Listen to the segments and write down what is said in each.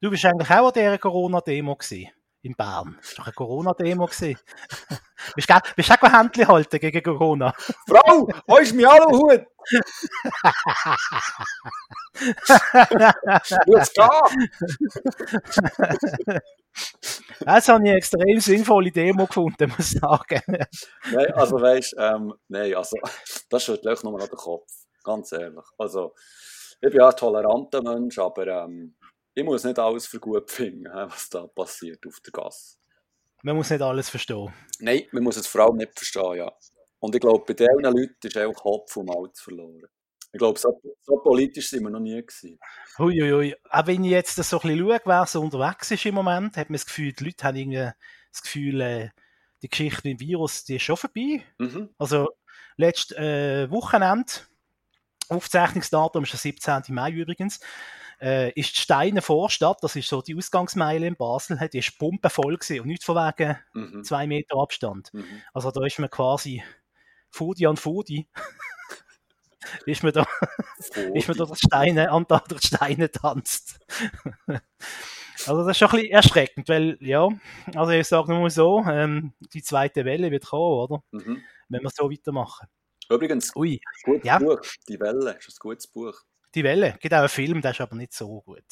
Du bist eigentlich auch an dieser Corona-Demo gewesen. In Bern. Das war doch eine Corona-Demo. bist du bist auch Händchen halten gegen Corona? Frau, wo ist mein Aluhut? Muss gehen! Das habe ich eine extrem sinnvolle Demo gefunden, muss ich sagen. Nein, also weißt ähm, nein, also das schüttelt euch nochmal an den Kopf. Ganz ehrlich. Also, ich bin ja ein toleranter Mensch, aber ähm, ich muss nicht alles für gut finden, was da passiert auf der Gasse. Man muss nicht alles verstehen. Nein, man muss es vor allem nicht verstehen, ja. Und ich glaube, bei diesen Leuten ist auch Kopf und Malz verloren. Ich glaube, so, so politisch sind wir noch nie gewesen. Huiuiui. Auch wenn ich jetzt so ein bisschen schaue, wer so unterwegs ist im Moment, hat man das Gefühl, die Leute haben irgendwie das Gefühl, äh, die Geschichte mit dem Virus, die ist schon vorbei. Mhm. Also, letztes äh, Wochenende, Aufzeichnungsdatum ist der 17. Mai übrigens, äh, ist die Steine Vorstadt, das ist so die Ausgangsmeile in Basel, die ist pumpenvoll gewesen und nicht von wegen Mhm. zwei Meter Abstand. Mhm. Also da ist man quasi Fudi an Fudi. ist man da, ist man da durch Steine, an da durch Steine tanzt. also das ist schon ein bisschen erschreckend, weil, ja, also ich sage nur mal so, ähm, die zweite Welle wird kommen, oder? Mhm. Wenn wir so weitermachen. Übrigens, Ui, gutes Ja. Buch. Die Welle ist ein gutes Buch. Die Welle, gibt auch einen Film, der ist aber nicht so gut.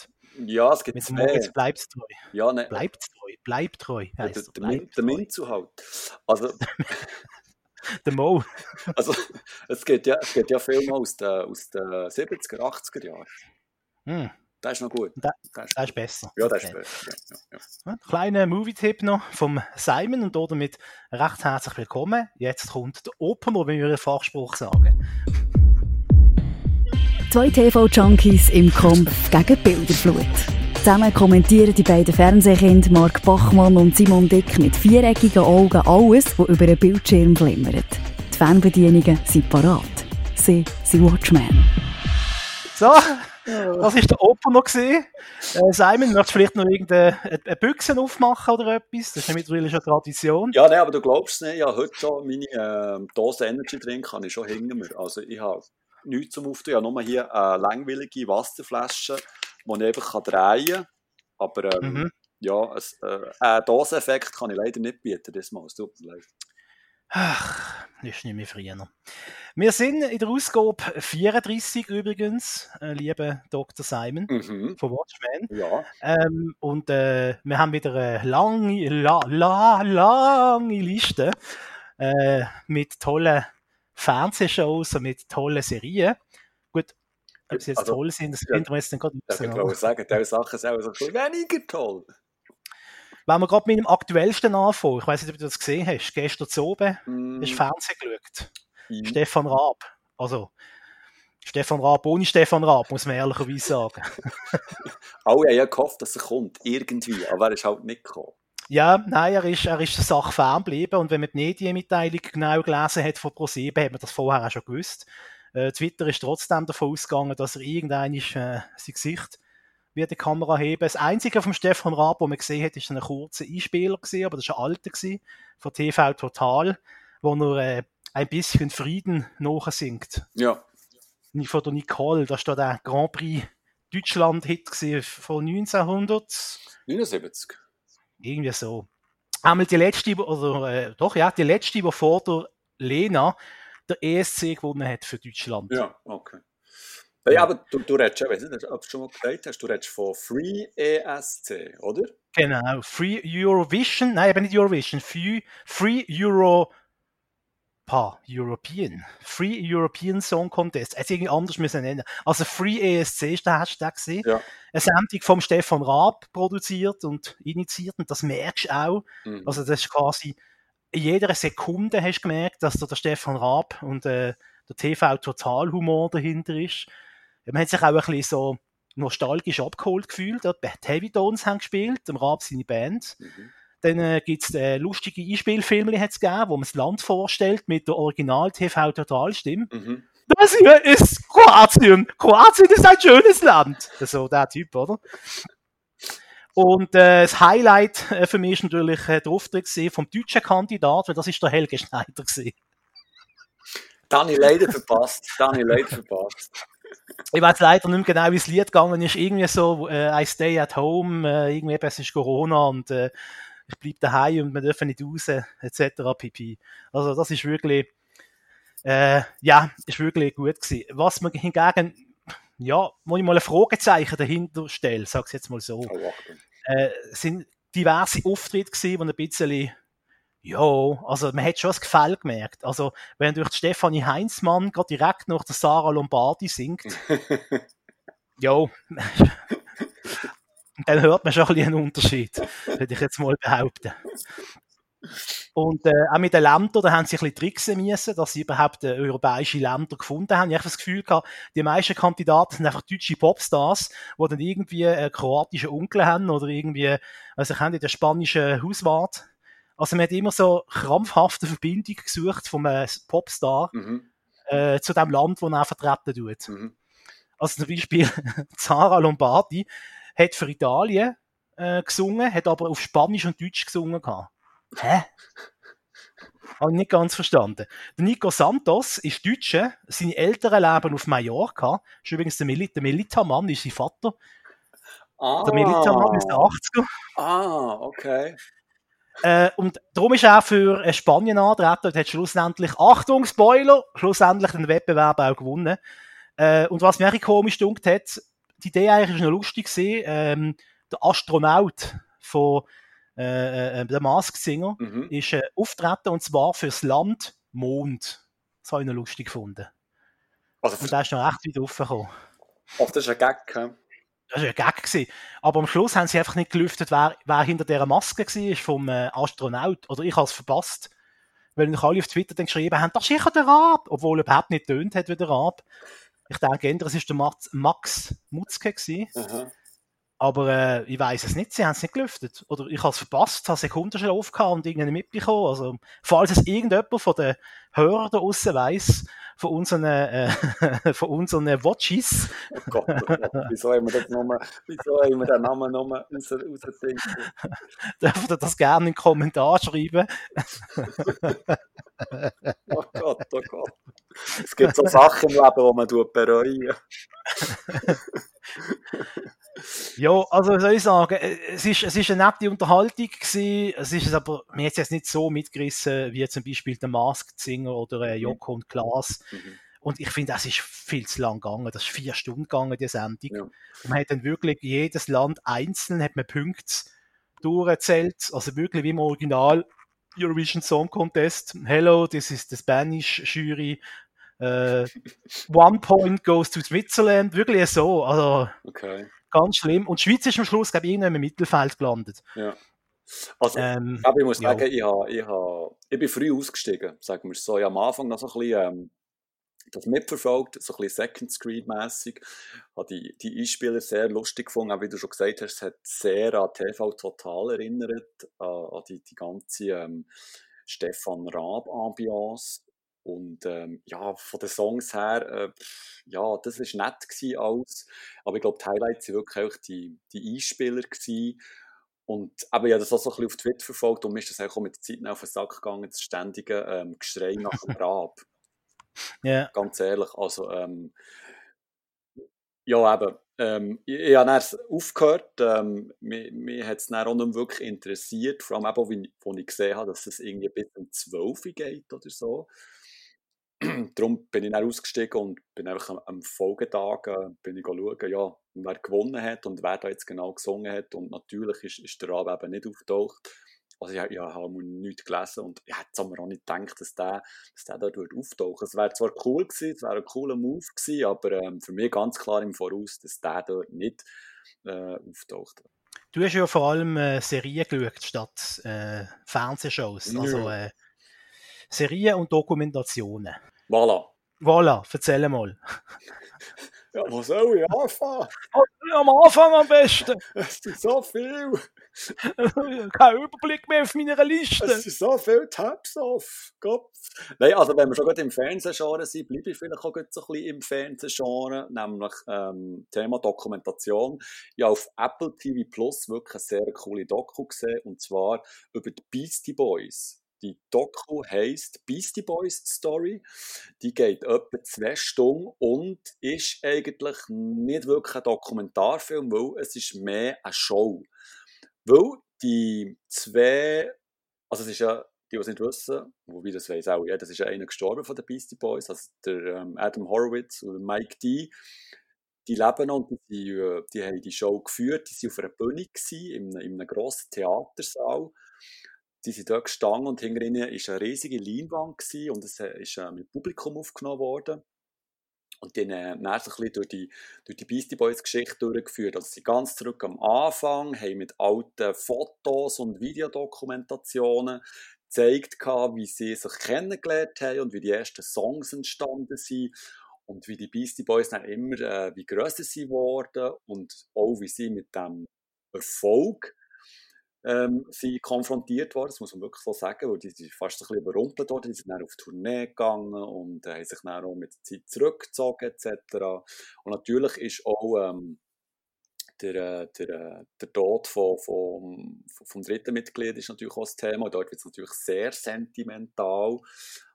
Ja, es gibt Mit zwei. Moritz bleibt treu. Ja, ne, Bleibt treu, bleibt treu. der, heisst der, er, der, bleibt der. Minzu halt. Also, Der Mo. also es geht ja, es geht ja Filme aus den, aus den 70er, 80er Jahren. Hm, Der ist noch gut. Der- Der ist der ist besser. Ja, der ist Okay. besser. Ja, ja, ja. Ja, Kleiner Movie-Tipp noch vom Simon und damit recht herzlich willkommen. Jetzt kommt der Opener, wie wir einen Fachspruch sagen. Zwei TV-Junkies im Kampf gegen Bilderflut. Zusammen kommentieren die beiden Fernsehkinder Mark Bachmann und Simon Dick mit viereckigen Augen alles, was über einen Bildschirm flimmert. Die Fernbedienungen sind parat. Sie sind Watchmen. So, das war der Opener. gewesen. Äh, Simon, möchtest du vielleicht noch irgendeine eine Büchse aufmachen oder etwas? Das ist ja mittlerweile schon Tradition. Ja, nein, aber du glaubst es nicht, ja, heute schon meine ähm, Dose Energy Drink habe ich schon mir. Also ich habe nichts zum Auftun, ich habe nur hier eine langwillige Wasserflasche, die ich einfach drehen kann. Aber ähm, Mhm. ja, es, äh, einen Doseneffekt kann ich leider nicht bieten, das Mal, es tut mir leid. Ach, das ist nicht mehr früher. Wir sind in der Ausgabe 34 übrigens, äh, lieber Dr. Simon Mhm. von Watchmen. Ja, Ähm, und äh, wir haben wieder eine lange, la, la, lange Liste äh, mit tollen Fernsehshows und mit tollen Serien. Gut, ob sie jetzt Also, toll sind, das ja, finden wir jetzt dann gerade raus. kann ich auch sagen, diese Sachen sind auch so ein weniger toll. Wenn wir gerade mit dem aktuellsten anfangen, ich weiß nicht, ob du das gesehen hast, gestern zu oben Mm, hast du Fernsehen geschaut. mm, Stefan Raab. Also, Stefan Raab ohne Stefan Raab, muss man ehrlicherweise sagen. Alle haben ja gehofft, dass er kommt, irgendwie, aber er ist halt nicht gekommen. Ja, nein, er ist, er ist der Sache ferngeblieben und wenn man die Medienmitteilung genau gelesen hat von ProSieben, hat man das vorher auch schon gewusst. Äh, Twitter ist trotzdem davon ausgegangen, dass er irgendein äh, sein Gesicht wie die Kamera heben. Das Einzige vom Stefan Raab, wo man gesehen hat, ist ein kurzer Einspieler gewesen, aber das war ein alter gewesen, von TV Total, wo er äh, ein bisschen Frieden nachsingt. Ja, Von der Nicole, das war der Grand Prix Deutschland-Hit von 1900 79. irgendwie so. Einmal die letzte, oder äh, doch, ja, die letzte, die vor der Lena der ESC gewonnen hat für Deutschland. Ja, okay. Ja, aber du, du redest, ich weiß nicht, ob du schon mal gesagt hast, du redest von Free ESC, oder? Genau. Free Eurovision, nein, eben nicht Eurovision, Free, Free Euro. Pa, European. Free European Song Contest. Hätte irgendwie anders müssen nennen. Also Free ESC ist der Hashtag gesehen. Ja. Eine Sendung vom Stefan Raab produziert und initiiert und das merkst du auch. Mhm. Also das ist quasi in jeder Sekunde hast du gemerkt, dass da der Stefan Raab und äh, der TV-Totalhumor dahinter ist. Man hat sich auch ein bisschen so nostalgisch abgeholt gefühlt. Die Heavy Tones haben gespielt, dem Raab seine Band. Mhm. Dann äh, gibt es äh, lustige Einspielfilme, hat's gegeben, wo man das Land vorstellt mit der Original-TV-Totalstimme. Mhm. Das hier ist Kroatien. Kroatien ist ein schönes Land. So der Typ, oder? Und äh, das Highlight äh, für mich ist natürlich äh, der Auftritt vom deutschen Kandidat, weil das ist der Helge Schneider gewesen. Ich leider verpasst. Ich leider verpasst. ich weiß leider nicht mehr genau, wie das Lied gegangen ist. Irgendwie so, äh, I stay at home, äh, irgendwie es ist Corona und äh, ich bleibe daheim und wir dürfen nicht raus, etc. pp. Also das ist wirklich, äh, ja, ist wirklich gut gewesen. Was man hingegen, ja, wo ich mal ein Fragezeichen dahinter stelle, sag's jetzt mal so, äh, sind diverse Auftritte gewesen, die ein bisschen ja, also man hat schon das Gefälle gemerkt. Also wenn durch Stefanie Heinzmann gerade direkt nach der Sarah Lombardi singt, ja, dann hört man schon ein bisschen einen Unterschied, würde ich jetzt mal behaupten. Und äh, auch mit den Ländern, da haben sie ein bisschen tricksen müssen, dass sie überhaupt äh, europäische Länder gefunden haben. Ich habe das Gefühl gehabt, die meisten Kandidaten sind einfach deutsche Popstars, die dann irgendwie einen kroatischen Onkel haben oder irgendwie, also ich habe den spanischen Hauswart also man hat immer so krampfhafte Verbindung gesucht von einem Popstar mhm. äh, zu dem Land, wo er vertreten tut. Mhm. Also zum Beispiel Zara Lombardi hat für Italien äh, gesungen, hat aber auf Spanisch und Deutsch gesungen. Gehabt. Hä? Habe ich nicht ganz verstanden. Der Nico Santos ist Deutscher, seine Eltern leben auf Mallorca. Ist übrigens der, Mil der Militamann, ist sein Vater. Ah. Der Militamann ist der 80er. Ah, okay. Äh, und darum ist er auch für Spanien antreten und hat schlussendlich, Achtung, Spoiler, schlussendlich den Wettbewerb auch gewonnen. Äh, und was mir auch komisch gedunkt hat, die Idee eigentlich ist noch lustig gewesen, ähm, der Astronaut von äh, äh, der Mask Singer mhm. ist äh, auftreten und zwar fürs Land Mond. Das habe ich noch lustig gefunden. Also und da ist noch recht weit aufgekommen. Ach, das ist ein Gag, he? Das war ein Gag. Gewesen. Aber am Schluss haben sie einfach nicht gelüftet, wer, wer hinter dieser Maske war, vom äh, Astronaut. Oder ich habe es verpasst. Weil noch alle auf Twitter dann geschrieben haben, das ist sicher der Rab. Obwohl er überhaupt nicht tönt hat wie der Rab. Ich denke, es war der Max, Max Mutzke. Gewesen. Mhm. Aber äh, ich weiß es nicht, sie haben es nicht gelüftet. Oder ich habe es verpasst, habe Sekunden schon aufgehauen und irgendwie mitbekommen. Also, falls es irgendjemand von den Hörern da draussen weiss, von unseren, äh, von unseren Watches. Oh Gott, oh Gott, wieso haben wir das nochmal, wieso haben wir den Namen nochmal raus, rausdenken? Dürft ihr das gerne in den Kommentar schreiben? oh Gott, oh Gott. Es gibt so Sachen im Leben, die man bereuen ja, also was soll ich sagen, äh, es ist, es ist eine nette Unterhaltung gewesen, es ist aber, mir hat jetzt nicht so mitgerissen, wie zum Beispiel der Masked Singer oder äh, mhm. Joko und Klaas. Mhm. Und ich finde, das ist viel zu lang gegangen. Das ist vier Stunden gegangen, die Sendung. Ja. Und man hat dann wirklich jedes Land einzeln, hat man Punkte durchgezählt. Also wirklich wie im Original Eurovision Song Contest. Hello, this is the Spanish Jury. Uh, one point goes to Switzerland. Wirklich so. Also, okay ganz schlimm. Und die Schweiz ist am Schluss, glaube ich, irgendwann im Mittelfeld gelandet. Ja. Also, ähm, ich muss sagen, ja. ich, habe, ich, habe, ich bin früh ausgestiegen, sagen wir so. Ich am Anfang noch so ein bisschen ähm, das mitverfolgt, so ein bisschen Second Screen-mässig. habe die, die Einspieler sehr lustig gefunden, auch wie du schon gesagt hast, es hat sehr an TV Total erinnert, an, an die, die ganze ähm, Stefan Raab-Ambiance. Und ähm, ja, von den Songs her, äh, ja, das war nett gewesen alles. Aber ich glaube, die Highlights waren wirklich auch die, die Einspieler. Gewesen. Und aber ich habe das auch so ein bisschen auf Twitter verfolgt und mir ist das auch mit der Zeit auf den Sack gegangen, das ständige ähm, Geschrei nach dem Rab. Ja. Yeah. Ganz ehrlich, also ähm, ja eben, ähm, ich, ich habe dann aufgehört, ähm, mich, mich hat es dann auch nicht wirklich interessiert, vor allem eben, wie, wo ich gesehen habe, dass es irgendwie bis um 12 Uhr geht oder so. darum bin ich dann ausgestiegen und bin einfach am, Folgetag äh, bin ich schauen, ja, wer gewonnen hat und wer da jetzt genau gesungen hat. Und natürlich ist, ist der Rab eben nicht auftaucht. Also ich, ich habe nichts gelesen und ich hätte aber auch nicht gedacht, dass der, dass der dort auftauchen Es wäre zwar cool gewesen, es wäre ein cooler Move gewesen, aber ähm, für mich ganz klar im Voraus, dass der dort nicht äh, auftaucht. Du hast ja vor allem äh, Serien geschaut statt äh, Fernsehshows. Also, äh, Serien und Dokumentationen. Voilà. Voilà, erzähl mal. Ja, wo soll ich anfangen? Am Anfang am besten. Es sind so viel. Kein Überblick mehr auf meiner Liste. Es sind so viele Tabs auf. Gott. Nein, also wenn wir schon gerade im Fernsehgenre sind, bleibe ich vielleicht auch so ein bisschen im Fernsehgenre, nämlich ähm, Thema Dokumentation. Ich habe auf Apple TV Plus wirklich eine sehr coole Doku gesehen, und zwar über die Beastie Boys. Die Doku heisst Beastie Boys Story. Die geht etwa zwei Stunden und ist eigentlich nicht wirklich ein Dokumentarfilm, weil es ist mehr eine Show. Weil die zwei, also es ist ja, die, die es nicht wissen, wobei das weiß auch ja, das ist ja einer gestorben von den Beastie Boys, also der ähm, Adam Horowitz und Mike D. Die leben und die, äh, die haben die Show geführt, die waren auf einer Bühne in, in einem grossen Theatersaal die sind dort gestanden und hinter ihnen war eine riesige Leinwand und es äh, ist äh, mit Publikum aufgenommen worden. Und dann äh, ein durch die, durch die Beastie Boys Geschichte durchgeführt. Also sie ganz zurück am Anfang, haben mit alten Fotos und Videodokumentationen gezeigt, wie sie sich kennengelernt haben und wie die ersten Songs entstanden sind und wie die Beastie Boys dann immer äh, wie grösser sie wurden und auch wie sie mit dem Erfolg ähm, sind konfrontiert worden, das muss man wirklich so sagen, weil die sind fast ein bisschen überrumpelt worden, die sind dann auf Tournee gegangen und äh, haben sich dann auch mit der Zeit zurückgezogen etc. Und natürlich ist auch ähm, der, äh, der, äh, der Tod von, von, vom dritten Mitglied ist natürlich auch das Thema. Dort wird es natürlich sehr sentimental.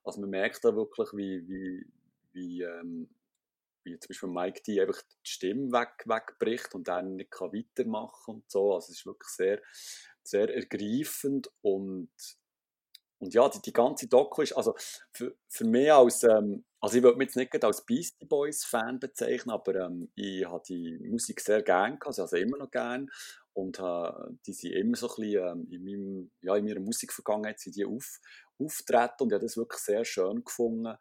Also man merkt da wirklich, wie, wie, wie, ähm, wie zum Beispiel Mike D einfach die Stimme weg, wegbricht und dann nicht kann weitermachen und so. Also es ist wirklich sehr, sehr ergreifend und, und ja, die, die ganze Doku ist, also für, für mich als, ähm, also ich würde mich jetzt nicht als Beastie Boys Fan bezeichnen, aber ähm, ich habe die Musik sehr gerne gehabt, also immer noch gerne und äh, die sind immer so ein bisschen ähm, in, meinem, ja, in meiner Musikvergangenheit sind die auf, auftreten und ich habe das wirklich sehr schön gefunden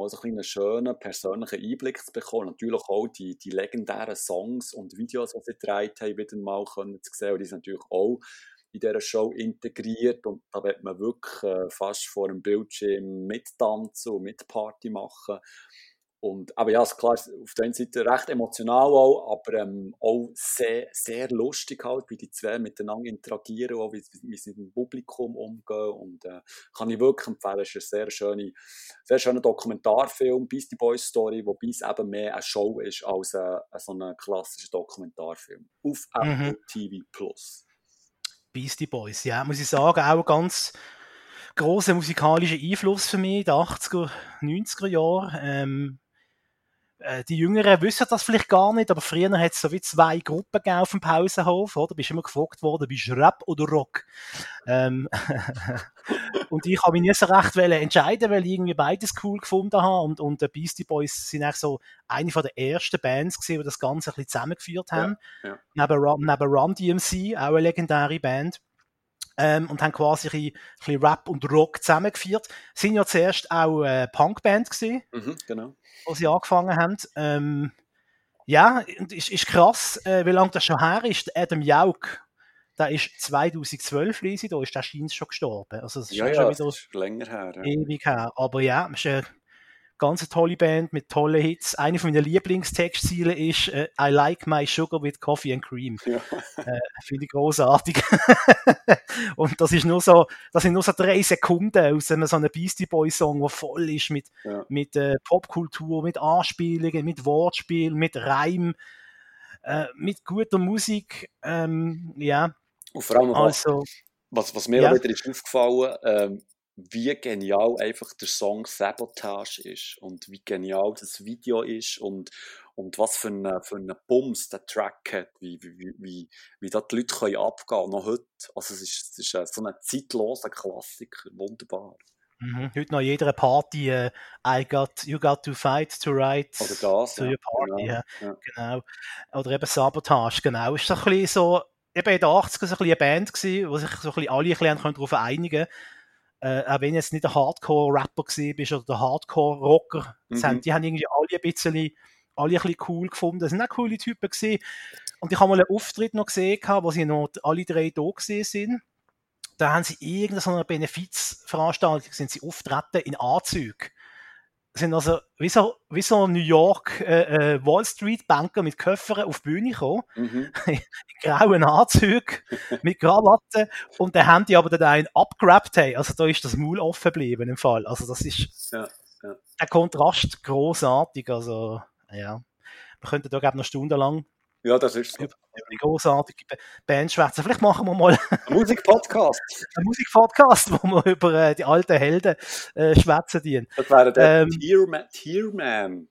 mal so einen schönen persönlichen Einblick zu bekommen. Natürlich auch die, die legendären Songs und Videos, die sie gedreht haben, wieder mal können zu sehen. Und die sind natürlich auch in dieser Show integriert und da wird man wirklich äh, fast vor dem Bildschirm mittanzen und mit Party machen. Und, aber ja, ist klar, auf der einen Seite recht emotional auch, aber ähm, auch sehr, sehr lustig halt, wie die zwei miteinander interagieren, auch wie, wie sie mit dem Publikum umgehen und äh, kann ich wirklich empfehlen, es ist ein sehr, schöne, sehr schöner Dokumentarfilm, Beastie Boys Story, wobei es eben mehr eine Show ist als ein, so ein klassischer Dokumentarfilm auf Apple mhm. TV+. Plus. Beastie Boys, ja, muss ich sagen, auch ganz großer musikalischer Einfluss für mich den 80er, 90er Jahren. Ähm, äh, die Jüngeren wissen das vielleicht gar nicht, aber früher hat es so wie zwei Gruppen auf dem Pausenhof, oder? Bist immer gefragt worden, bist du Rap oder Rock? Ähm, und ich habe mich nie so recht entscheiden, weil ich irgendwie beides cool gefunden habe und, und die Beastie Boys sind auch so eine von der ersten Bands gewesen, die das Ganze ein bisschen zusammengeführt haben. Ja, ja. Neben, neben Run DMC, auch eine legendäre Band. Ähm, und haben quasi ein bisschen, ein bisschen Rap und Rock zusammengeführt. Sind ja zuerst auch eine Punkband gewesen. Mhm, genau wo sie angefangen haben. Ähm, ja, ist, ist krass, äh, wie lange das schon her ist. Adam Jauk, der ist 2012, lese ich, da ist der Scheins schon gestorben. Also das ist ja, ja, schon wieder länger her. Ja. Ewig her. Aber ja, ist eine ganz tolle Band mit tollen Hits. Eine von meinen Lieblingstextziele ist äh, I like my sugar with coffee and cream. Ja. Äh, Finde ich großartig. und das ist nur so, das sind nur so drei Sekunden aus einem so einem Beastie Boy Song, der voll ist mit, ja. mit äh, Popkultur, mit Anspielungen, mit Wortspiel, mit Reim, äh, mit guter Musik. Ähm, ja. Und vor allem, also, was, was mir ja. wieder ist aufgefallen, ähm, wie genial einfach der Song Sabotage ist und wie genial das Video ist und, und was für einen für eine Bums der Track hat, wie, wie, wie, wie da die Leute können abgehen noch heute. Also es ist, es ist so ein zeitloser Klassiker, wunderbar. Mhm. Heute noch jeder Party, uh, I got, you got to fight to write Oder das, to ja, your party. Genau, ja, genau. Oder eben Sabotage, genau. Ist so ein bisschen so, eben in den 80ern so ein bisschen eine Band gewesen, wo sich so ein bisschen alle ein bisschen darauf einigen konnten äh, auch wenn jetzt nicht der Hardcore-Rapper bist oder der Hardcore-Rocker, mhm. die haben irgendwie alle ein bisschen, alle ein bisschen cool gefunden. Das sind auch coole Typen gewesen. Und ich habe mal einen Auftritt noch gesehen, wo sie noch alle drei da gesehen sind. Da haben sie irgendeine Benefizveranstaltung, sind sie auftreten in Anzügen sind also wie so, wie so New York äh, äh, Wall Street Banker mit Köffern auf die Bühne gekommen, mhm. in grauen Anzügen, mit Krawatte und der Handy aber dann einen abgerappt haben. Also da ist das Maul offen geblieben im Fall. Also das ist ja, ja. der Kontrast großartig. Also ja, wir könnten da glaube noch stundenlang Ja, das ist so. Über die großartige Band schwätzen. Vielleicht machen wir mal Ein Musikpodcast. einen Musikpodcast, wo wir über äh, die alten Helden äh, schwätzen dienen. Das wäre der Ähm. Tearman. Tearman.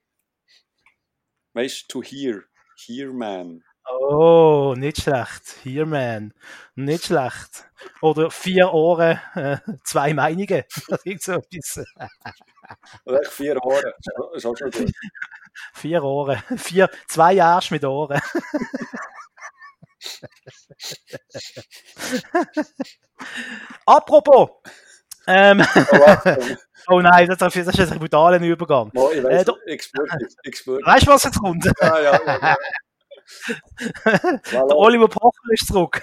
Weißt du, to hear. Hearman. Oh, nicht schlecht. Here, man. Nicht schlecht. Oder vier Ohren, äh, zwei Meinungen. Irgend so etwas. Oder echt vier Ohren. Ist auch schon gut. Vier Ohren. Vier, zwei Arsch mit Ohren. Apropos. Ähm, Oh, oh nein, das, das ist ein brutaler Übergang. Mo, ich Äh, spüre dich. Weißt du, was jetzt kommt? Ja, ja, ja. ja. Der. Oliver Pocher ist zurück.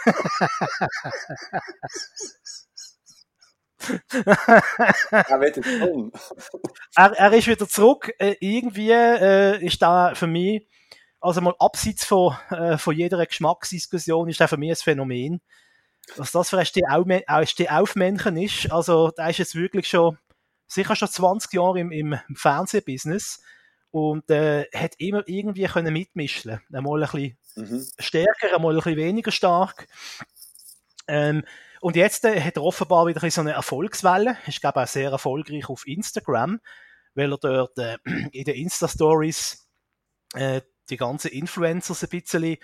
Er wird jetzt er, er ist wieder zurück. Äh, irgendwie äh, ist da für mich, also mal abseits von, äh, von jeder Geschmacksdiskussion, ist da für mich ein Phänomen. Was das für ein Stehaufmännchen ist. Also, da ist jetzt wirklich schon, sicher schon 20 Jahre im, im Fernsehbusiness und äh, hat immer irgendwie können mitmischen. Einmal ein bisschen Mhm. stärker, einmal ein bisschen weniger stark. Ähm, und jetzt äh, hat er offenbar wieder so eine Erfolgswelle. Ist, glaube ich, auch sehr erfolgreich auf Instagram, weil er dort äh, in den Insta-Stories äh, die ganzen Influencers ein bisschen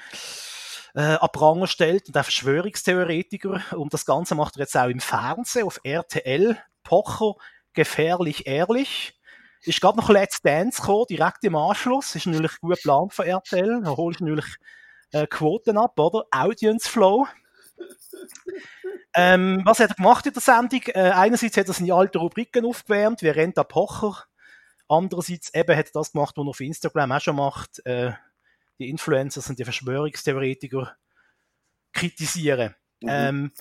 äh, an Pranger stellt und auch Verschwörungstheoretiker. Und das Ganze macht er jetzt auch im Fernsehen auf RTL. Pocher, gefährlich ehrlich. Ist gerade noch Let's Dance gekommen, direkt im Anschluss. Ist natürlich gut geplant von RTL. Da holst du natürlich äh, Quoten ab, oder? Audience Flow. Ähm, was hat er gemacht in der Sendung? Äh, einerseits hat er seine alten Rubriken aufgewärmt, wie rennt der Pocher. Andererseits eben hat er das gemacht, was er auf Instagram auch schon macht. Äh, die Influencers und die Verschwörungstheoretiker kritisieren. Mhm. Ähm,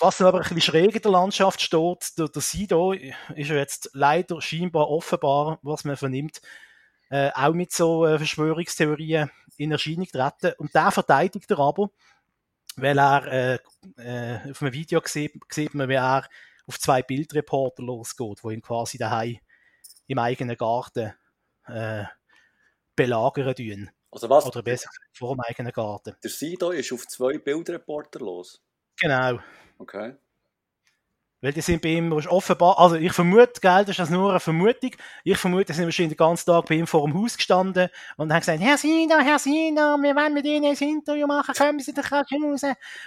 was aber ein bisschen schräg in der Landschaft steht, der, der Sido ist ja jetzt leider scheinbar offenbar, was man vernimmt, äh, auch mit so äh, Verschwörungstheorien in Erscheinung treten. Und der verteidigt er aber, weil er äh, äh, auf einem Video sieht, sieht man, wie er auf zwei Bildreporter losgeht, wo ihn quasi daheim im eigenen Garten äh, belagern tun. Also was? Oder besser vor dem eigenen Garten. Der Sido ist auf zwei Bildreporter los. Genau. Okay. Weil die sind bei ihm offenbar, also ich vermute, gell, das ist das nur eine Vermutung, ich vermute, die sind wahrscheinlich den ganzen Tag bei ihm vor dem Haus gestanden und haben gesagt, Herr Sido, Herr Sido, wir wollen mit Ihnen ein Interview machen, kommen Sie doch raus.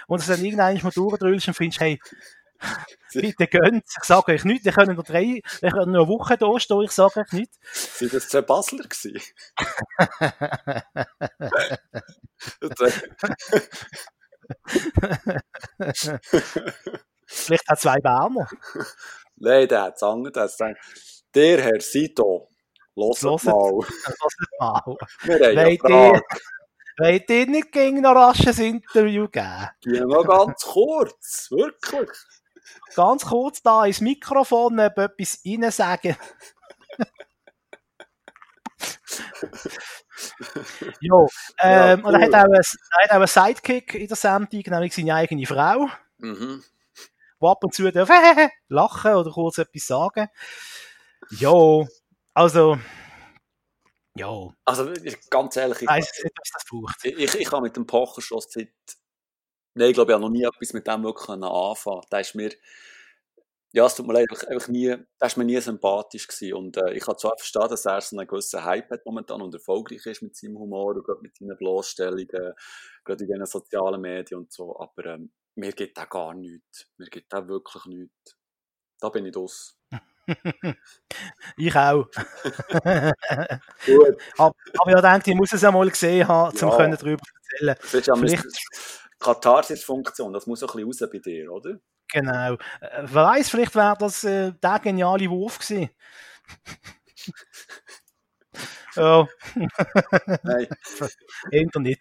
Und es dann irgendwann mal durchdrüllst und findest, hey, bitte gönnt, ich sage euch nichts, ihr könnt noch drei, ihr könnt noch eine Woche da stehen, ich sage euch nichts. Sind das zwei Basler gewesen? Vielleicht auch zwei Berner. Nein, der hat es anders. Der hat gesagt, der Herr Sido, los Hört. mal. Nicht mal. Wir haben ja ihr, Fragen. wollt ihr nicht gegen ein Interview geben? Die noch ganz kurz, wirklich. Ganz kurz da ins Mikrofon etwas rein sagen. jo, ähm, Ja, und er hat, cool. auch einen, er hat auch einen Sidekick in der Sendung, nämlich seine eigene Frau, Mhm. Die ab und zu darf, lachen oder kurz etwas sagen. Jo, also, jo, Also ganz ehrlich, ich, weiss nicht, was das braucht. ich, ich, habe mit dem Pocher schon seit... Nein, ich glaube, ich habe noch nie etwas mit dem wirklich anfangen Der ist mir... Ja, es tut mir leid, einfach, einfach nie, der ist mir nie sympathisch gewesen. Und äh, ich kann zwar verstehen, dass er so einen gewissen Hype hat momentan und erfolgreich ist mit seinem Humor und gerade mit seinen Bloßstellungen, gerade in den sozialen Medien und so, aber ähm, mir geht da gar nichts. Mir geht da wirklich nichts. Da bin ich aus. Ich auch. Gut. aber, aber ich denke, ich muss es einmal gesehen haben, um Ja. darüber zu erzählen. Das ist ja Vielleicht- Katharsis-Funktion, das muss ein bisschen raus bei dir, oder? Genau. Äh, wer weiß, vielleicht wäre das äh, der geniale Wurf gewesen. ja, Nein, Internet.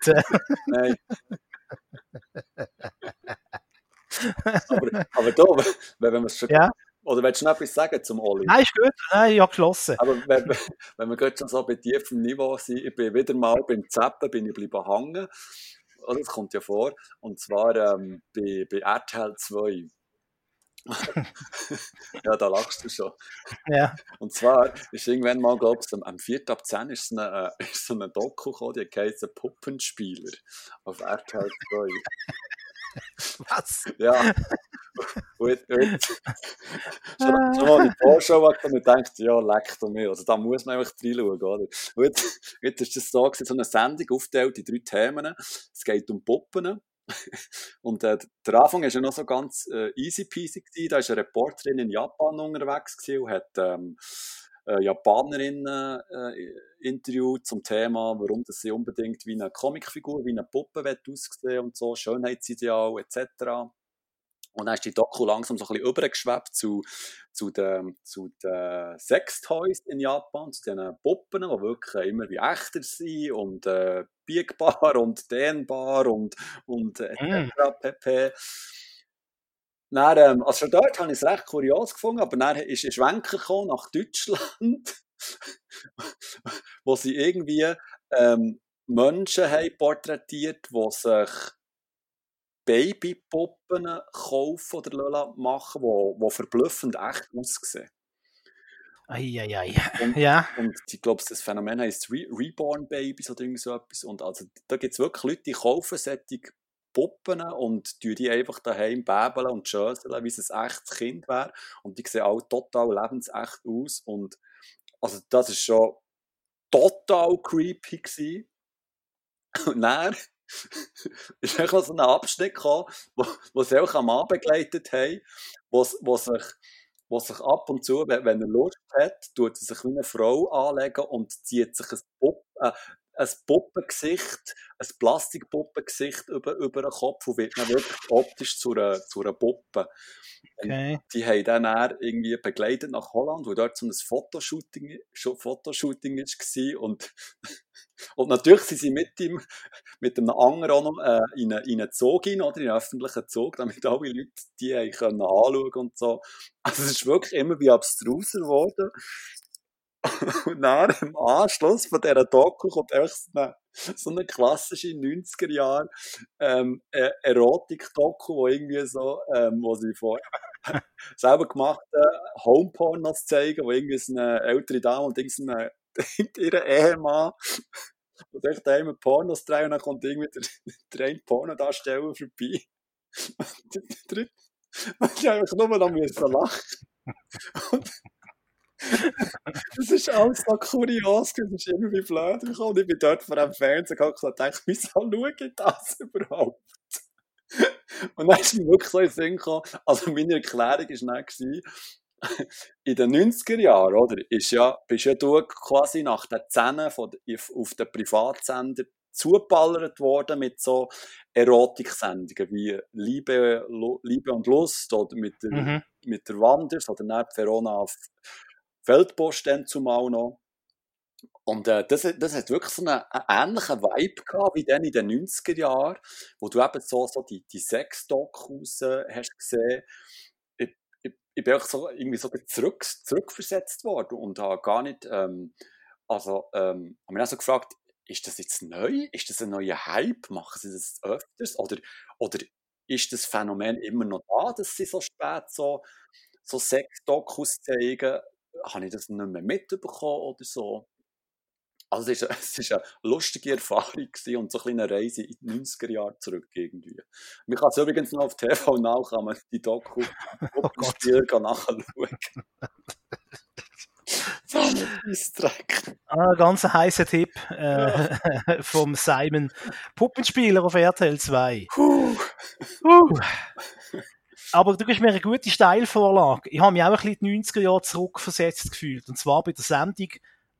nein. Aber, aber da, wenn wir es schon. Ja. Oder willst du noch etwas sagen zum Oli? Nein, ist gut. Nein, ich habe geschlossen. Aber wenn, wenn wir gerade schon so bei tiefem Niveau sind, ich bin wieder mal beim Zappen, bin ich bleiben hängen. Oder, das kommt ja vor. Und zwar ähm, bei, bei RTL 2. ja, da lachst du schon. Ja. Und zwar ist irgendwann mal, glaube ich, am 4. ab 10 ist so eine, äh, ist so eine Doku gekommen, die heißt Puppenspieler auf RTL 2. Was? Ja. Und, und, schon, schon mal die Vorschau gemacht und denkt, ja, leckt um mich. Also da muss man einfach reinschauen, oder? Jetzt, jetzt ist das so, so eine Sendung aufgeteilt in drei Themen. Es geht um Puppen. Und äh, der Anfang war ja noch so ganz äh, easy peasy. Gewesen. Da war eine Reporterin in Japan unterwegs und hat ähm, äh, Japanerinnen interviewt zum Thema, warum das sie unbedingt wie eine Comicfigur, wie eine Puppe aussehen und so, Schönheitsideal etc. Und dann ist die Doku langsam so ein bisschen übergeschwebt zu, zu den, zu den Sextoys in Japan, zu diesen Puppen, die wirklich immer wie echter sind und äh, biegbar und dehnbar und, und etc. Mm. pp. Dann, ähm, also schon dort habe ich es recht kurios gefunden, aber dann ist ein Schwenker gekommen nach Deutschland, wo sie irgendwie ähm, Menschen haben porträtiert, die sich Babypuppen kaufen oder machen, die, die verblüffend echt aussehen. Eieiei. Und, ja. und ich glaube, das Phänomen heißt Re Reborn Babies oder irgend so etwas. Und also, da gibt es wirklich Leute, die kaufen solche Puppen und die die einfach daheim bäbeln und schöseln, wie es ein echtes Kind wäre. Und die sehen auch total lebensecht aus. Und also das ist schon total creepy gewesen. Und dann ist einfach so ein Abschnitt gekommen, wo, wo sie auch am Mann begleitet haben, wo, wo sich wo sich ab und zu, wenn, er Lust hat, tut er sich wie eine Frau anlegen und zieht sich ein, Pupp, äh, ein Puppengesicht, ein Plastikpuppengesicht über, über den Kopf und wird dann wirklich optisch zu einer, zu einer Puppe. Okay. Die haben dann irgendwie begleitet nach Holland, wo dort so ein Fotoshooting, Fotoshooting war und und natürlich sind sie mit ihm, mit einem anderen auch noch äh, in, einen, in einen Zug hin, oder in einen öffentlichen Zug, damit alle Leute die haben können anschauen und so. Also es ist wirklich immer wie abstruser geworden. Und dann im Anschluss von dieser Doku kommt einfach so eine, so eine klassische 90er Jahre ähm, äh, Erotik-Doku, wo irgendwie so, ähm, wo sie von selber gemachten Homepornos zeigen, wo irgendwie so eine ältere Dame und irgendeine ihren Ehemann und echt einmal Pornos drehen und dann kommt irgendwie der, der eine Pornodarsteller vorbei. Und der dritte, ich einfach nur noch müssen lachen. Und das ist alles so kurios, das ist irgendwie blöd gekommen. Ich bin dort vor dem Fernseher gegangen und dachte, wieso schaue ich das überhaupt? Und dann ist mir wirklich so in den Sinn gekommen, also meine Erklärung war dann, in den 90er Jahren, oder, ist ja, bist ja du quasi nach den Zähnen von, auf den Privatsender zugeballert worden mit so Erotiksendungen wie Liebe, Liebe und Lust oder mit der, mhm. mit der Wanders oder dann Verona auf Feldpost dann zumal noch. Und äh, das, das hat wirklich so einen, einen ähnlichen Vibe gehabt wie dann in den 90er Jahren, wo du eben so, so die, die Sex-Dokus äh, hast gesehen ich bin auch so irgendwie so zurück, zurückversetzt worden und habe gar nicht, ähm, also, ähm, habe mich auch so gefragt, ist das jetzt neu? Ist das ein neuer Hype? Machen sie das öfters? Oder, oder ist das Phänomen immer noch da, dass sie so spät so, so Sex-Dokus zeigen? Habe ich das nicht mehr mitbekommen oder so? Also es war es eine lustige Erfahrung und so eine kleine Reise in die 90er Jahre zurück irgendwie. Man kann es übrigens noch auf TV Now, kann man die Doku oh Spiel nachschauen. Ah, ganz ein heißer Tipp äh, vom Simon. Puppenspieler auf RTL 2. Uh. Uh. Aber du gibst mir eine gute Steilvorlage. Ich habe mich auch ein bisschen in die 90er Jahre zurückversetzt gefühlt. Und zwar bei der Sendung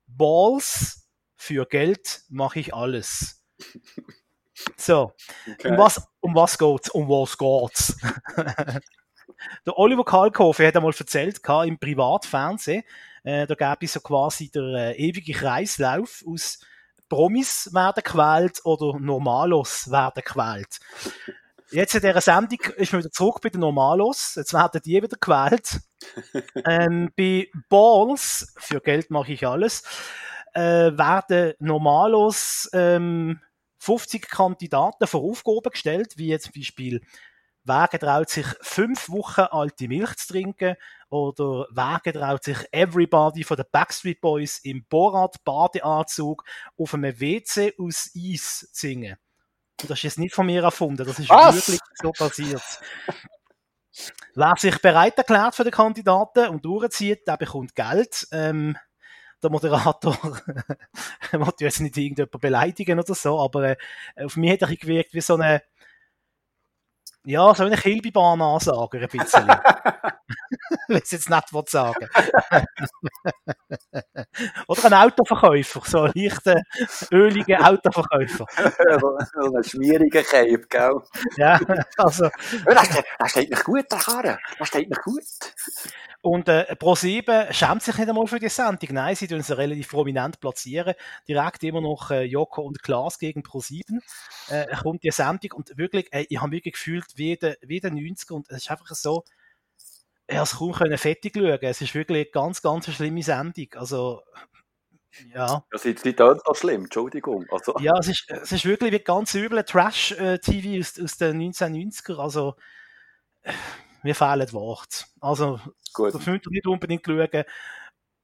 Balls für Geld mache ich alles. So, okay. um was, um was geht's? Um was geht's? der Oliver Kalkofe hat einmal erzählt, im Privatfernsehen, äh, da gäbe es so quasi der äh, ewige Kreislauf aus Promis werden gewählt oder Normalos werden gewählt. Jetzt in dieser Sendung ist man wieder zurück bei den Normalos. Jetzt werden die wieder gewählt. ähm, bei Balls, für Geld mache ich alles, äh, werden normalos ähm, 50 Kandidaten vor Aufgaben gestellt, wie jetzt zum Beispiel wer traut sich fünf Wochen alte Milch zu trinken oder wer traut sich Everybody von den Backstreet Boys im Borat-Badeanzug auf einem WC aus Eis zu singen. Das ist jetzt nicht von mir erfunden, das ist Was? wirklich so passiert. Wer sich bereit erklärt für den Kandidaten und durchzieht, der bekommt Geld. Ähm, der Moderator wollte jetzt nicht irgendjemand beleidigen oder so, aber äh, auf mich hat er gewirkt wie so eine ja, so eine Kilbibahn-Ansager ein bisschen. Will es jetzt nicht sagen. Oder ein Autoverkäufer, so ein leichter, öliger Autoverkäufer. so ein schmieriger Cape, gell? Ja, also. Das steht nicht gut, der Karre. Das steht nicht gut. Und äh, Pro7 schämt sich nicht einmal für die Sendung. Nein, sie tun sie relativ prominent platzieren. Direkt immer noch äh, Joko und Klaas gegen Pro7 äh, kommt die Sendung und wirklich, äh, ich habe mich gefühlt wie der, wie der 90er und es ist einfach so, ich habe es kaum können fettig schauen. Es ist wirklich eine ganz, ganz eine schlimme Sendung. Also, ja. Das ist nicht so schlimm, Entschuldigung. Also. Ja, es ist, es ist wirklich wie ganz übel Trash-TV äh, aus, aus den 1990er. Also, mir fehlen Worte. Also, Gut. das müsst ihr nicht unbedingt schauen.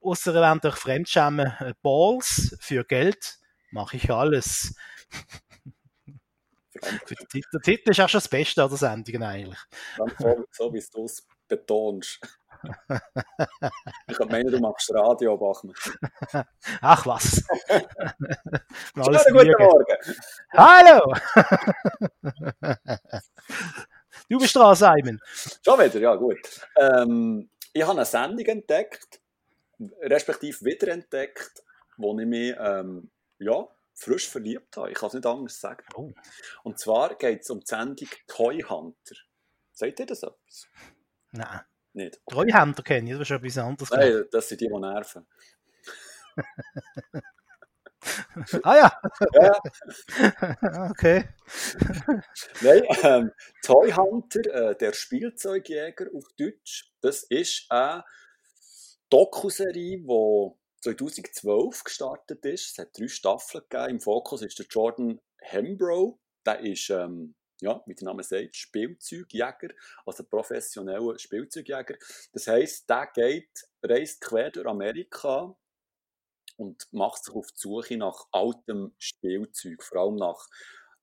Außer ihr wollt euch fremdschämen. Äh, Balls für Geld mache ich alles. der Titel ist auch schon das Beste an der Sendung eigentlich. So, so wie du es betonst. ich meine, du machst Radio, Bachmann. Ach was. Alles guten Morgen. Hallo! Du bist dran, Simon. Schon wieder, ja gut. Ähm, ich habe eine Sendung entdeckt, respektive wiederentdeckt, wo ich mich ähm, ja, frisch verliebt habe. Ich kann es nicht anders sagen. Oh. Und zwar geht es um die Sendung Toy Hunter. Seht ihr das etwas? Nein. Nicht? Toy Hunter kenne ich, das ist schon etwas anderes. Nein, das sind die, die nerven. ah ja. ja. okay. Nein, ähm, Toy Hunter, äh, der Spielzeugjäger auf Deutsch, das ist eine Dokuserie, die 2012 gestartet ist. Es hat drei Staffeln gegeben. Im Fokus ist der Jordan Hembrough. Der ist, ähm, ja, wie der Name sagt, Spielzeugjäger, also professioneller Spielzeugjäger. Das heisst, der geht, reist quer durch Amerika und macht sich auf die Suche nach altem Spielzeug, vor allem nach,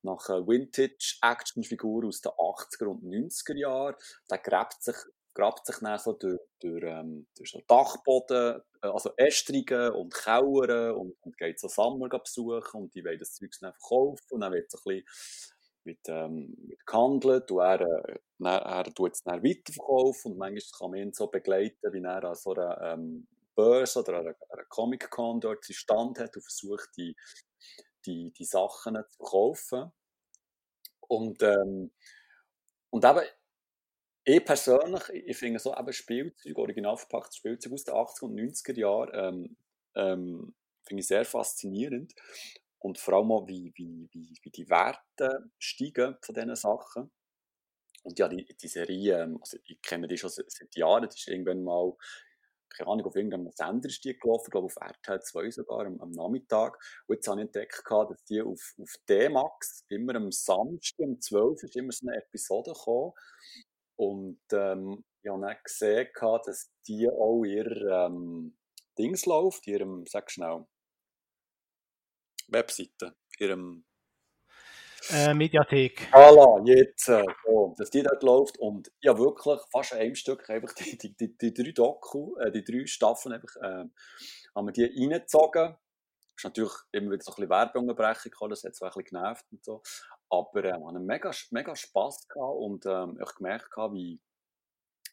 nach Vintage-Actionfiguren aus den 80er und 90er Jahren. Der gräbt sich, grabt sich dann so durch, durch, ähm, durch so Dachboden, äh, also Ästrungen und Kauern und, und geht so Sammler besuchen und die wollen das Zeug dann verkaufen und dann wird so ein bisschen mit, ähm, mit gehandelt und er, äh, er, er tut es dann weiterverkaufen und manchmal kann man ihn so begleiten, wie er an so einer ähm, Börse oder an einer, einer Comic-Con dort seinen Stand hat und versucht, die, die, die Sachen zu kaufen. Und, ähm, und eben, ich persönlich, ich finde so eben Spielzeug, original verpacktes Spielzeug aus den 80er und 90er Jahren, ähm, ähm, finde ich sehr faszinierend. Und vor allem auch, wie, wie, wie, wie die Werte steigen von diesen Sachen. Und ja, die, die Serie, ähm, also ich kenne die schon seit, seit Jahren, das ist irgendwann mal keine Ahnung, auf irgendeinem Sender ist die gelaufen, ich glaube auf RTL 2 sogar, am, am Nachmittag. Und jetzt habe ich entdeckt, dass die auf, auf D-Max immer am Samstag um 12 ist immer so eine Episode gekommen. Und ähm, ich habe dann gesehen, dass die auch ihr ähm, Dings läuft, ihrem, sag schnell, Webseite, ihrem äh, Mediathek. Voilà, jetzt, äh, so, dass die dort läuft und ja wirklich fast einem Stück einfach die, die, die, die drei Doku, äh, die drei Staffeln einfach, äh, haben wir die reingezogen. Ist natürlich immer wieder so ein bisschen Werbeunterbrechung das hat so ein bisschen genervt und so. Aber äh, wir haben mega, mega Spass gehabt und ähm, ich gemerkt, gehabt, wie,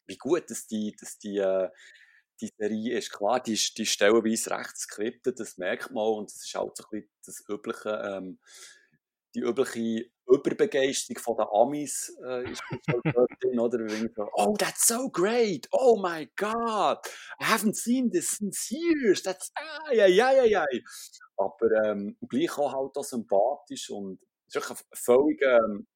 wie gut dass die, dass die, äh, die Serie ist. Klar, die ist stellenweise recht skriptet, das merkt man und das ist halt so ein bisschen das übliche, ähm, die übliche Überbegeisterung von den Amis äh, ist drin, oder? So, oh, that's so great! Oh my God! I haven't seen this since years! That's, ja, ja, ja, ja. Aber ähm, gleich auch halt auch sympathisch und es ist ein völlig ähm,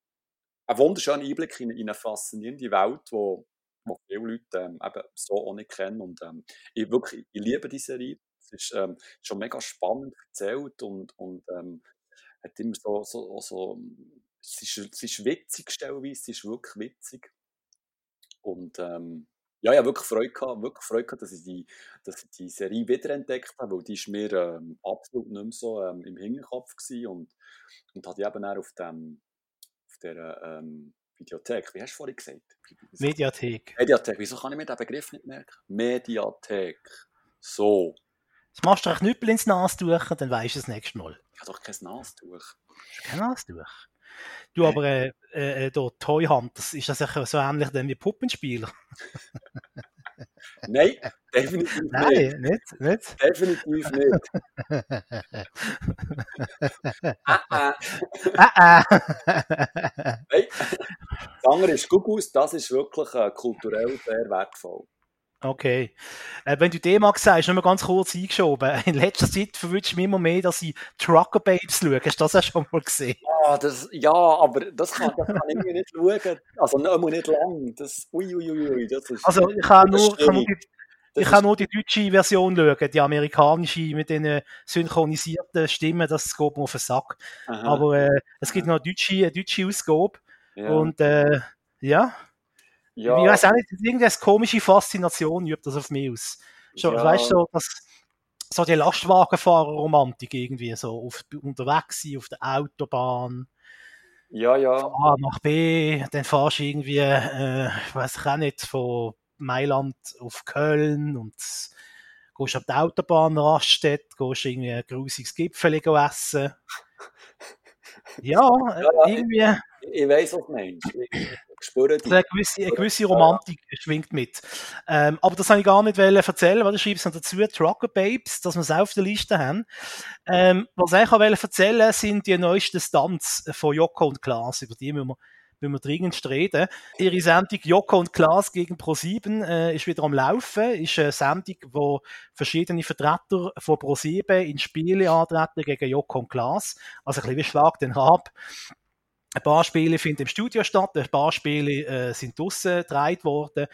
ein wunderschöner Einblick in, in eine faszinierende Welt, wo, wo viele Leute ähm, eben so auch nicht kennen. Und ähm, ich, wirklich, ich liebe diese Serie. Es ist ähm, schon mega spannend erzählt und, und ähm, hat immer so, so, so es ist, es ist witzig stellenweise, es ist wirklich witzig. Und ähm, ja, ich habe wirklich Freude gehabt, wirklich Freude gehabt, dass ich die, dass ich die Serie wiederentdeckt habe, weil die ist mir ähm, absolut nicht mehr so ähm, im Hinterkopf gewesen und, und hatte eben auch auf, dem, auf der ähm, Videothek, wie hast du vorhin gesagt? Mediathek. Mediathek, wieso kann ich mir den Begriff nicht merken? Mediathek. So. Jetzt machst du einen Knüppel ins Nastuch, dann weißt du es nächste Mal. Ich habe doch kein Nastuch. Kein Nastuch? Du, aber äh, äh, da, Toy Hunters, ist das so ähnlich wie Puppenspieler? Nein, definitiv Nein, nicht. nicht, nicht. Definitiv nicht. ah, ah. ah, ah. Nein. Das andere ist Gugus, das ist wirklich äh, kulturell sehr wertvoll. Okay. Äh, wenn du D-Max sagst, nur mal ganz kurz eingeschoben. In letzter Zeit verwünscht mich immer mehr, dass ich Trucker Babes schaue. Hast du das auch schon mal gesehen? Ah, das, ja, aber das kann, das kann ich mir nicht schauen. Also nicht, nicht lang. Das, ui, ui, ui, das ist, also ich kann nur, kann nur die, ich kann nur die deutsche Version schauen, die amerikanische mit den synchronisierten Stimmen, das geht mir auf den Sack. Aha. Aber äh, es gibt noch eine deutsche, eine deutsche Ausgabe. ja. Und äh, ja, ja, ich weiß auch nicht, irgendeine komische Faszination übt das auf mich aus. Schon, ja, Weißt du, so, das, so die Lastwagenfahrer-Romantik irgendwie, so auf, unterwegs sein auf der Autobahn, ja, ja. von A nach B, dann fahrst du irgendwie, äh, ich weiß ich auch nicht, von Mailand auf Köln und gehst auf die Autobahn Raststätte, gehst irgendwie ein grusiges Gipfel essen. Ja, Ja, ja. irgendwie. Ich weiß, was du meinst. Spüre dich. eine gewisse, eine gewisse Romantik schwingt mit. Ähm, aber das habe ich gar nicht erzählen, weil du schreibst noch dazu, Trucker Babes, dass wir es auf der Liste haben. Ähm, was ich auch erzählen, sind die neuesten Stunts von Joko und Klaas, über die müssen wir, müssen wir dringend reden. Ihre Sendung Joko und Klaas gegen Pro7 äh, ist wieder am Laufen, ist eine Sendung, wo verschiedene Vertreter von Pro7 in Spiele antreten gegen Joko und Klaas. Also ein bisschen wie Schlag den Hab. Ein paar Spiele finden im Studio statt, ein paar Spiele äh, sind draussen gedreht worden.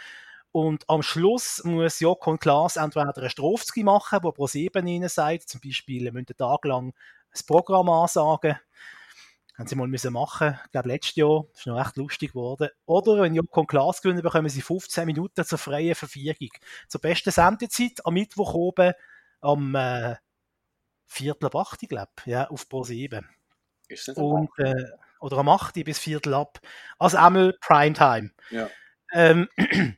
Und am Schluss muss Joko und Klaas entweder eine Strophe machen, wo Pro7 ihnen sagt, zum Beispiel, ihr müsst einen Tag lang das Programm ansagen. Haben sie mal müssen machen, ich glaube letztes Jahr, das ist noch recht lustig geworden. Oder wenn Joko und Klaas gewinnen, bekommen sie 15 Minuten zur freien Verfügung. Zur besten Sendezeit am Mittwoch oben am äh, Viertel ab 8, glaube ich, ja, auf Pro7. Ist das Und, äh, oder am 8 bis Viertel ab. Also einmal Primetime. Ja. Ähm,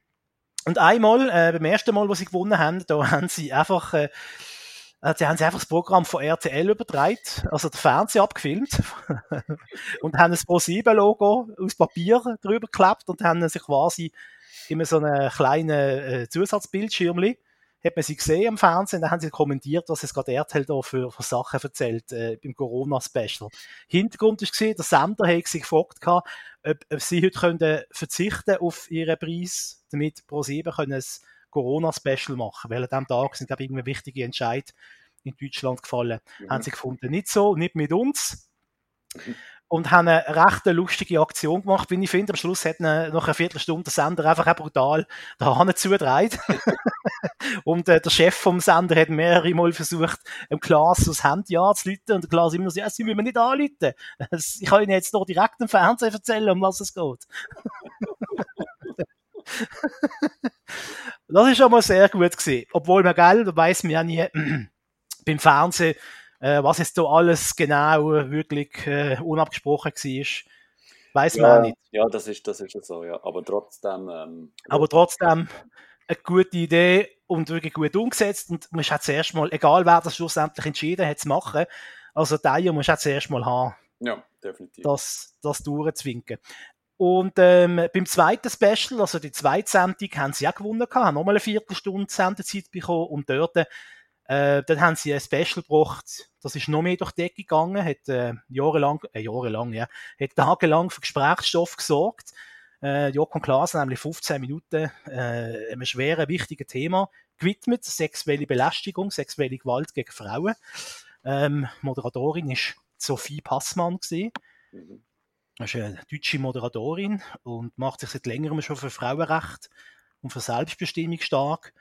und einmal, äh, beim ersten Mal, wo sie gewonnen haben, da haben sie einfach, äh, äh, sie haben sie einfach das Programm von RTL übertragen, also der Fernseher abgefilmt und haben ein Pro7-Logo aus Papier drüber geklebt und haben sich quasi immer so einen kleinen äh, Zusatzbildschirmli hat man sie gesehen am Fernsehen, dann haben sie kommentiert, was es gerade RTL da für, für Sachen erzählt äh, beim Corona-Special. Hintergrund ist gesehen, der Sender hat sie gefragt, gehabt, ob, ob sie heute können verzichten auf ihren Preis, damit Pro7 können ein Corona-Special machen, weil an diesem Tag sind, glaube ich, irgendwie wichtige Entscheid in Deutschland gefallen. Mhm. Haben sie gefunden, nicht so, nicht mit uns. Und haben eine recht lustige Aktion gemacht, wie ich finde. Am Schluss hat nach einer Viertelstunde der Sender einfach auch brutal da Hahn zugedreht. und äh, der Chef vom Sender hat mehrere Mal versucht, dem Klaas das Handy anzuleiten. Und der Klaas immer so, ja, sie müssen mir nicht anleiten. Ich kann Ihnen jetzt noch direkt im Fernsehen erzählen, um was es geht. das ist schon mal sehr gut gewesen. Obwohl man, gell, da weiss man ja nie beim Fernsehen, äh, was jetzt da alles genau äh, wirklich äh, unabgesprochen war. Weiß man ja, auch nicht. ja, das ist, das ist ja so, ja. Aber trotzdem. Ähm, Aber trotzdem eine gute Idee und wirklich gut umgesetzt. Und man hat zuerst mal, egal wer das schlussendlich entschieden hat zu machen, also Deier muss auch zuerst mal haben, ja, definitiv. das, das durchzwinken. Und ähm, beim zweiten Special, also die zweite Sendung, haben sie auch gewonnen gehabt, haben nochmal eine Viertelstunde Sendezeit bekommen und dort, äh, dann haben sie ein Special gebracht, das ist noch mehr durch die Decke gegangen, hat äh, jahrelang, äh, jahrelang, ja, hat tagelang für Gesprächsstoff gesorgt. Äh, Joko und Klaas haben nämlich 15 Minuten äh, einem schweren, wichtigen Thema gewidmet, sexuelle Belästigung, sexuelle Gewalt gegen Frauen. Ähm, Moderatorin ist Sophie Passmann gewesen. Mhm. Das ist eine deutsche Moderatorin und macht sich seit längerem schon für Frauenrecht und für Selbstbestimmung stark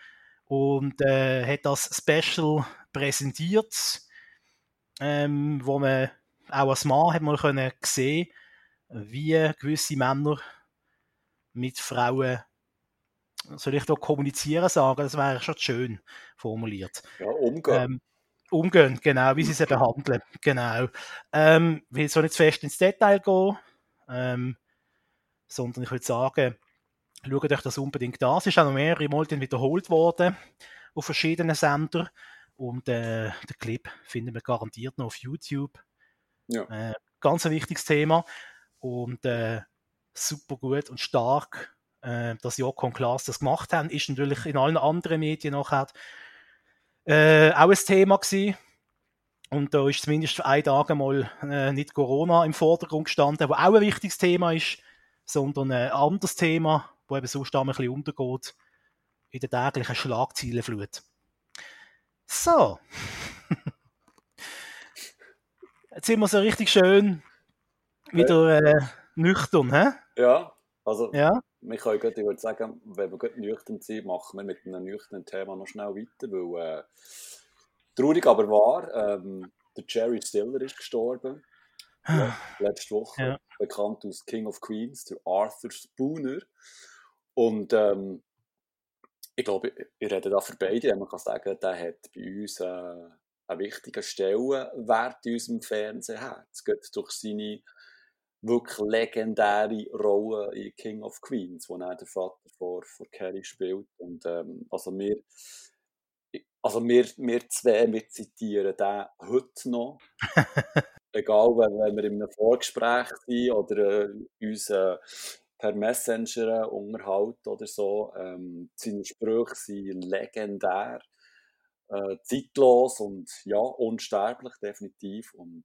und äh, hat das Special präsentiert, ähm, wo man auch als Mann hat mal können sehen, wie gewisse Männer mit Frauen soll ich da kommunizieren sagen, das wäre schon schön formuliert. Ja, umgehen. Ähm, umgehen, genau, wie sie sie behandeln, genau. Ähm, ich will so nicht zu fest ins Detail gehen, ähm, sondern ich würde sagen, schaut euch das unbedingt an. Es ist auch noch mehrere Mal wiederholt worden auf verschiedenen Sendern und äh, den Clip finden wir garantiert noch auf YouTube. Ja. Äh, ganz ein wichtiges Thema und äh, super gut und stark, äh, dass Joko und Klaas das gemacht haben, ist natürlich in allen anderen Medien nachher äh, auch ein Thema gewesen. Und da ist zumindest für einen Tag mal äh, nicht Corona im Vordergrund gestanden, wo auch ein wichtiges Thema ist, sondern ein anderes Thema, wo eben sonst ein bisschen untergeht in der täglichen Schlagzeilenflut. So. Jetzt sind wir so richtig schön wieder äh, nüchtern, hä? Ja, also Ja. ich würde sagen, wenn wir gut nüchtern sind, machen wir mit einem nüchternen Thema noch schnell weiter, weil äh, traurig aber wahr, ähm, der Jerry Stiller ist gestorben. Le letzte Woche, Ja. bekannt aus King of Queens, der Arthur Spooner. Und ähm, ich glaube, ich, rede da für beide. Man kann sagen, der hat bei uns äh, einen wichtigen Stellenwert in unserem Fernsehherz. Geht durch seine wirklich legendäre Rolle in King of Queens, wo er der Vater von, von Carrie spielt. Und ähm, also wir, also wir, wir zwei, wir zitieren den heute noch. Egal, wenn, wenn wir in einem Vorgespräch sind oder äh, uns äh, per Messenger äh, unterhalten oder so. Ähm, seine Sprüche sind legendär, äh, zeitlos und ja, unsterblich definitiv. Und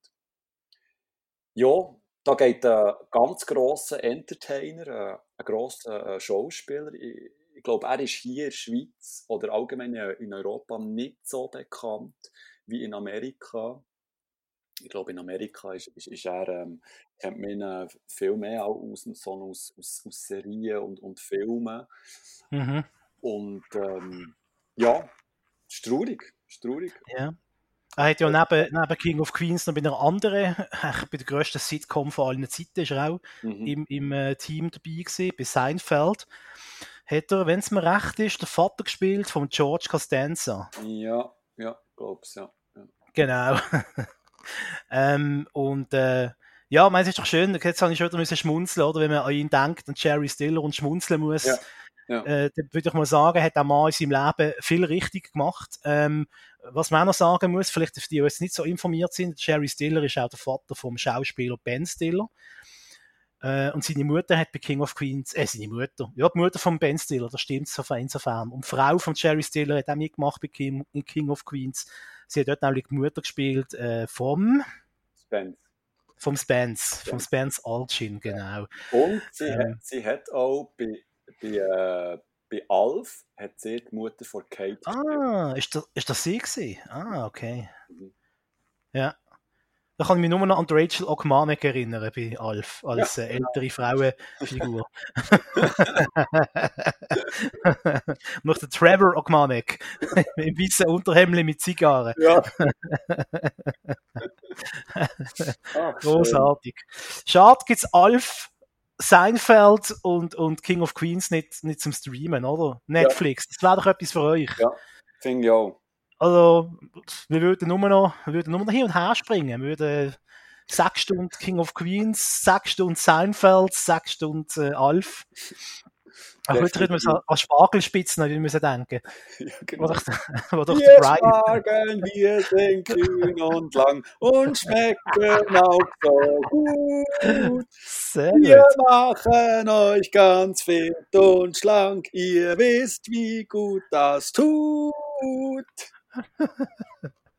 ja, da geht ein ganz grosser Entertainer, äh, ein grosser äh, Schauspieler. Ich, ich glaube, er ist hier in der Schweiz oder allgemein in Europa nicht so bekannt wie in Amerika. Ich glaube, in Amerika ist, ist, ist er, ähm, kennt man ihn äh, viel mehr auch aus, so aus, aus, aus Serien und, und Filmen. Mhm. Und ähm, ja, ist traurig. Ist traurig. Ja. Er hat ja neben, neben King of Queens noch bei einer anderen, bei der grössten Sitcom von allen Zeiten, ist er auch Mhm. im, im äh, Team dabei gewesen, bei Seinfeld. Hat er, wenn es mir recht ist, der Vater gespielt von George Costanza. Ja, ja, glaub's, ja. ja. Genau. ähm, und äh, ja, meinst, es ist doch schön, jetzt habe ich schon wieder müssen schmunzeln, oder? Wenn man an ihn denkt und Jerry Stiller und schmunzeln muss, Ja, ja. Äh, dann würde ich mal sagen, hat der Mann in seinem Leben viel richtig gemacht. Ähm, was man auch noch sagen muss, vielleicht für die, die jetzt nicht so informiert sind, Jerry Stiller ist auch der Vater vom Schauspieler Ben Stiller. Äh, und seine Mutter hat bei King of Queens, äh, seine Mutter, ja, die Mutter von Ben Stiller, das stimmt so insofern. Und die Frau von Jerry Stiller hat auch mitgemacht bei King, in King of Queens. Sie hat dort nämlich die Mutter gespielt äh, vom, Spence. vom Spence, vom Spence. Alchin, genau. Und sie, Ähm. hat, sie hat auch bei, bei, äh, bei Alf hat sie die Mutter von Kate gespielt. Ah, ist das, ist das sie gewesen? Ah, okay. Mhm. Ja. Da kann ich mich nur noch an Rachel Ogmanek erinnern bei Alf, als äh, ältere Frauenfigur. noch der Trevor Ogmanek im weißen Unterhemd mit Zigarren. Ja. Ach. Großartig. Schade gibt es Alf, Seinfeld und, und King of Queens nicht, nicht zum Streamen, oder? Netflix, das wäre doch etwas für euch. Ja. Finde ich auch. Also, wir würden nur noch, wir würden nur noch hin und her springen. Wir würden sechs Stunden King of Queens, sechs Stunden Seinfeld, sechs Stunden äh, Alf. Auch heute würden wir an Spargelspitzen denken. Ja, genau. wo doch Wir schlagen, wir sind grün und lang und schmecken auch so gut. Sehr Wir gut. machen euch ganz fit und schlank. Ihr wisst, wie gut das tut.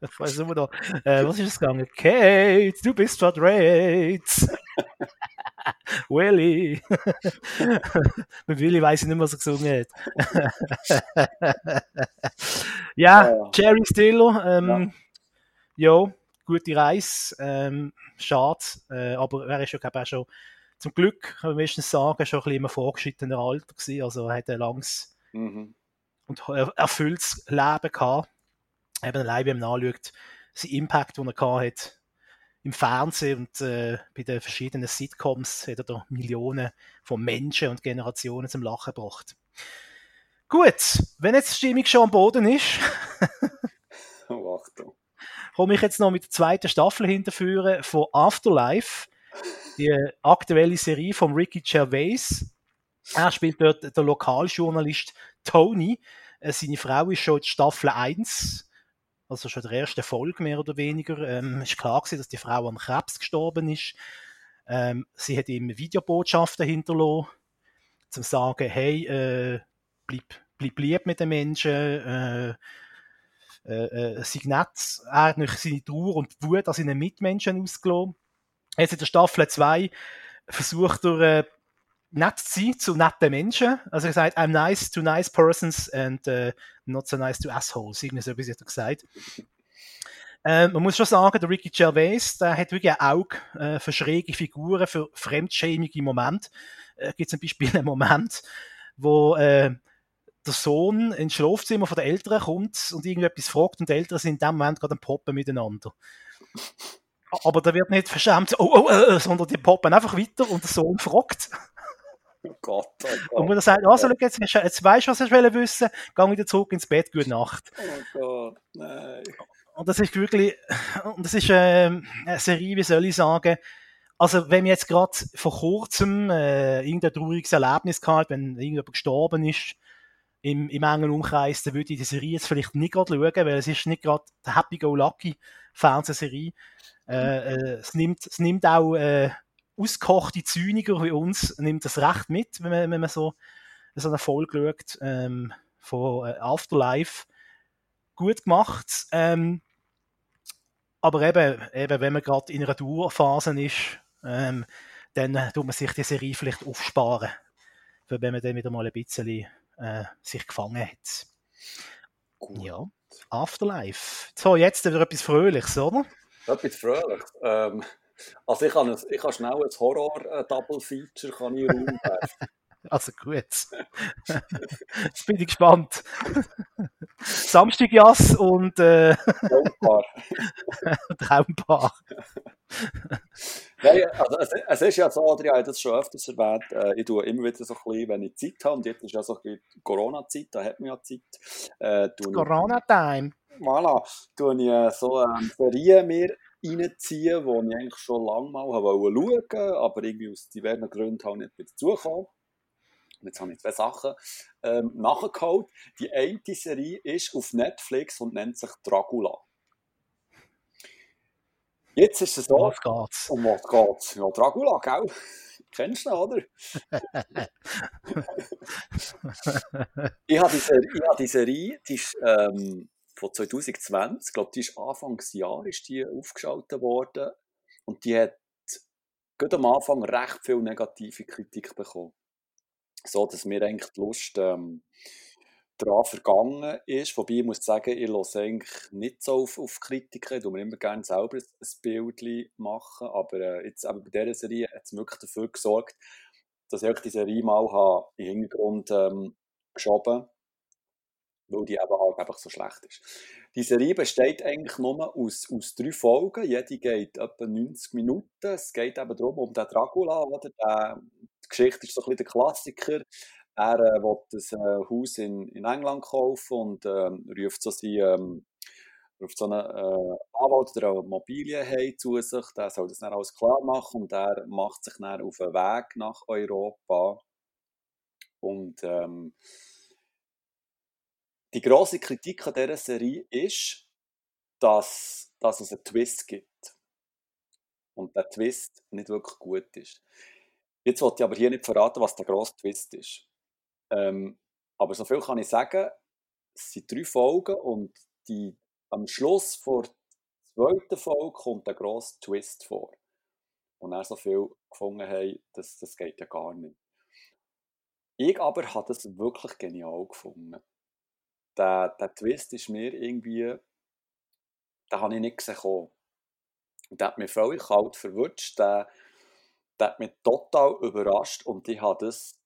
Ich weiß immer noch. Äh, was ist es gegangen? Kate, du bist verdreht. Willy. Mit Willy weiß ich nicht mehr, was er gesungen hat. ja, Ja. Jerry Stiller. Ähm, ja. gute Reise. Ähm, schade. Äh, aber er ist ja, glaube ich, auch schon zum Glück, kann man meistens sagen, schon ein bisschen im vorgeschrittenen Alter gewesen. Also er hat ein langes Mhm. und er- erfülltes Leben gehabt. Eben allein, wenn man anschaut, sein Impact, den er gehabt hat im Fernsehen und äh, bei den verschiedenen Sitcoms hat er da Millionen von Menschen und Generationen zum Lachen gebracht. Gut, wenn jetzt die Stimmung schon am Boden ist, oh, Achtung. komme ich jetzt noch mit der zweiten Staffel hinterführen von Afterlife, die aktuelle Serie von Ricky Gervais. Er spielt dort der Lokaljournalist Tony. Äh, seine Frau ist schon in Staffel 1, also schon in der ersten Folge mehr oder weniger. Ähm, ist klar gewesen, dass die Frau an Krebs gestorben ist. Ähm, sie hat ihm Videobotschaften hinterlassen, zum zu sagen, hey, äh, bleib, bleib lieb mit den Menschen, äh, äh, äh, sei nett. Er hat nicht seine Trauer und Wut an seinen Mitmenschen ausgelassen. Jetzt in der Staffel 2 versucht er, nett zu netten Menschen. Also er sagt, I'm nice to nice persons and uh, not so nice to assholes. Irgendwie so etwas hat er gesagt. Ähm, man muss schon sagen, der Ricky Gervais, der hat wirklich ein Auge äh, für schräge Figuren, für fremdschämige Momente. Äh, gibt zum Beispiel einen Moment, wo äh, der Sohn ins Schlafzimmer von der Eltern kommt und irgendetwas fragt und die Eltern sind in dem Moment gerade am Poppen miteinander. Aber da wird nicht verschämt, oh, oh, äh, sondern die poppen einfach weiter und der Sohn fragt. Oh Gott, oh Gott. Und man sagt, also, jetzt, jetzt weißt du, was du wissen geh wieder zurück ins Bett, gute Nacht. Oh Gott, nein. Und das ist wirklich, und das ist äh, eine Serie, wie soll ich sagen, also wenn wir jetzt gerade vor kurzem äh, irgendein trauriges Erlebnis gehabt, wenn irgendjemand gestorben ist, im, im engen Umkreis, dann würde ich die Serie jetzt vielleicht nicht gerade schauen, weil es ist nicht gerade die Happy-Go-Lucky Fernsehserie. Äh, äh, es, nimmt, es nimmt auch äh, ausgekochte Zyniker wie uns, nimmt das recht mit, wenn man, wenn man so, so eine Folge schaut ähm, von äh, Afterlife. Gut gemacht. Ähm, aber eben, eben, wenn man gerade in einer Dauerphase ist, ähm, dann tut man sich die Serie vielleicht aufsparen, wenn man dann wieder mal ein bisschen äh, sich gefangen hat. Gut. Ja, Afterlife. So, jetzt wieder etwas Fröhliches, oder? Etwas Fröhliches. Ähm, also ich kann, ich kann schnell ein Horror-Double-Feature kann ich rumwerfen. Also gut. Jetzt bin ich gespannt. Samstag Jass und äh, Traumpaar. Traumpaar. Nein, also es, es, ist ja so, Adrian hat das schon öfters erwähnt, äh, ich tue immer wieder so ein bisschen, wenn ich Zeit habe, und jetzt ist ja so ein Corona-Zeit, da hat man ja Zeit. Äh, Corona-Time. Voilà, tue ich äh, so ähm, Serien mir reinziehen, die ich eigentlich schon lange mal schauen wollte, aber irgendwie aus diversen Gründen halt nicht wieder zugekommen. Jetzt habe ich zwei Sachen ähm, nachgeholt. Die eine Serie ist auf Netflix und nennt sich Dracula. Jetzt ist es so. Um was geht's? Um was geht's? Ja, Dracula, gell? Kennst du ihn, oder? ich habe die Serie, ich habe die, Serie die ist ähm, von 2020, ich glaube, die ist Anfangsjahr ist die aufgeschaltet worden. Und die hat gerade am Anfang recht viel negative Kritik bekommen. So dass mir eigentlich die Lust ähm, daran vergangen ist. Wobei ich muss sagen, ich höre eigentlich nicht so auf, auf Kritiken, ich mir immer gerne selber ein Bild machen, aber äh, jetzt eben bei dieser Serie hat es wirklich dafür gesorgt, dass ich die Serie mal habe im Hintergrund ähm, geschoben weil die eben halt einfach so schlecht ist. Die Serie besteht eigentlich nur aus, aus drei Folgen. Jede geht etwa 90 Minuten. Es geht eben darum, um den Dracula, oder? Der, die Geschichte ist so ein bisschen der Klassiker. Er äh, will ein äh, Haus in, in England kaufen und äh, ruft so seinen, ähm, so einen äh, Anwalt oder eine Immobilien zu sich. Der soll das dann alles klar machen und er macht sich dann auf den Weg nach Europa. Und ähm, die grosse Kritik an dieser Serie ist, dass, dass es einen Twist gibt. Und der Twist nicht wirklich gut ist. Jetzt wollte ich aber hier nicht verraten, was der grosse Twist ist. Ähm, aber so viel kann ich sagen, es sind drei Folgen und die, am Schluss vor der zweiten Folge kommt der grosse Twist vor. Und er so viel gefunden haben, das, das geht ja gar nicht. Ich aber habe das wirklich genial gefunden der, der Twist ist mir irgendwie, den habe ich nicht gesehen. Der hat mich völlig kalt verwutscht, der, der hat mich total überrascht und ich habe das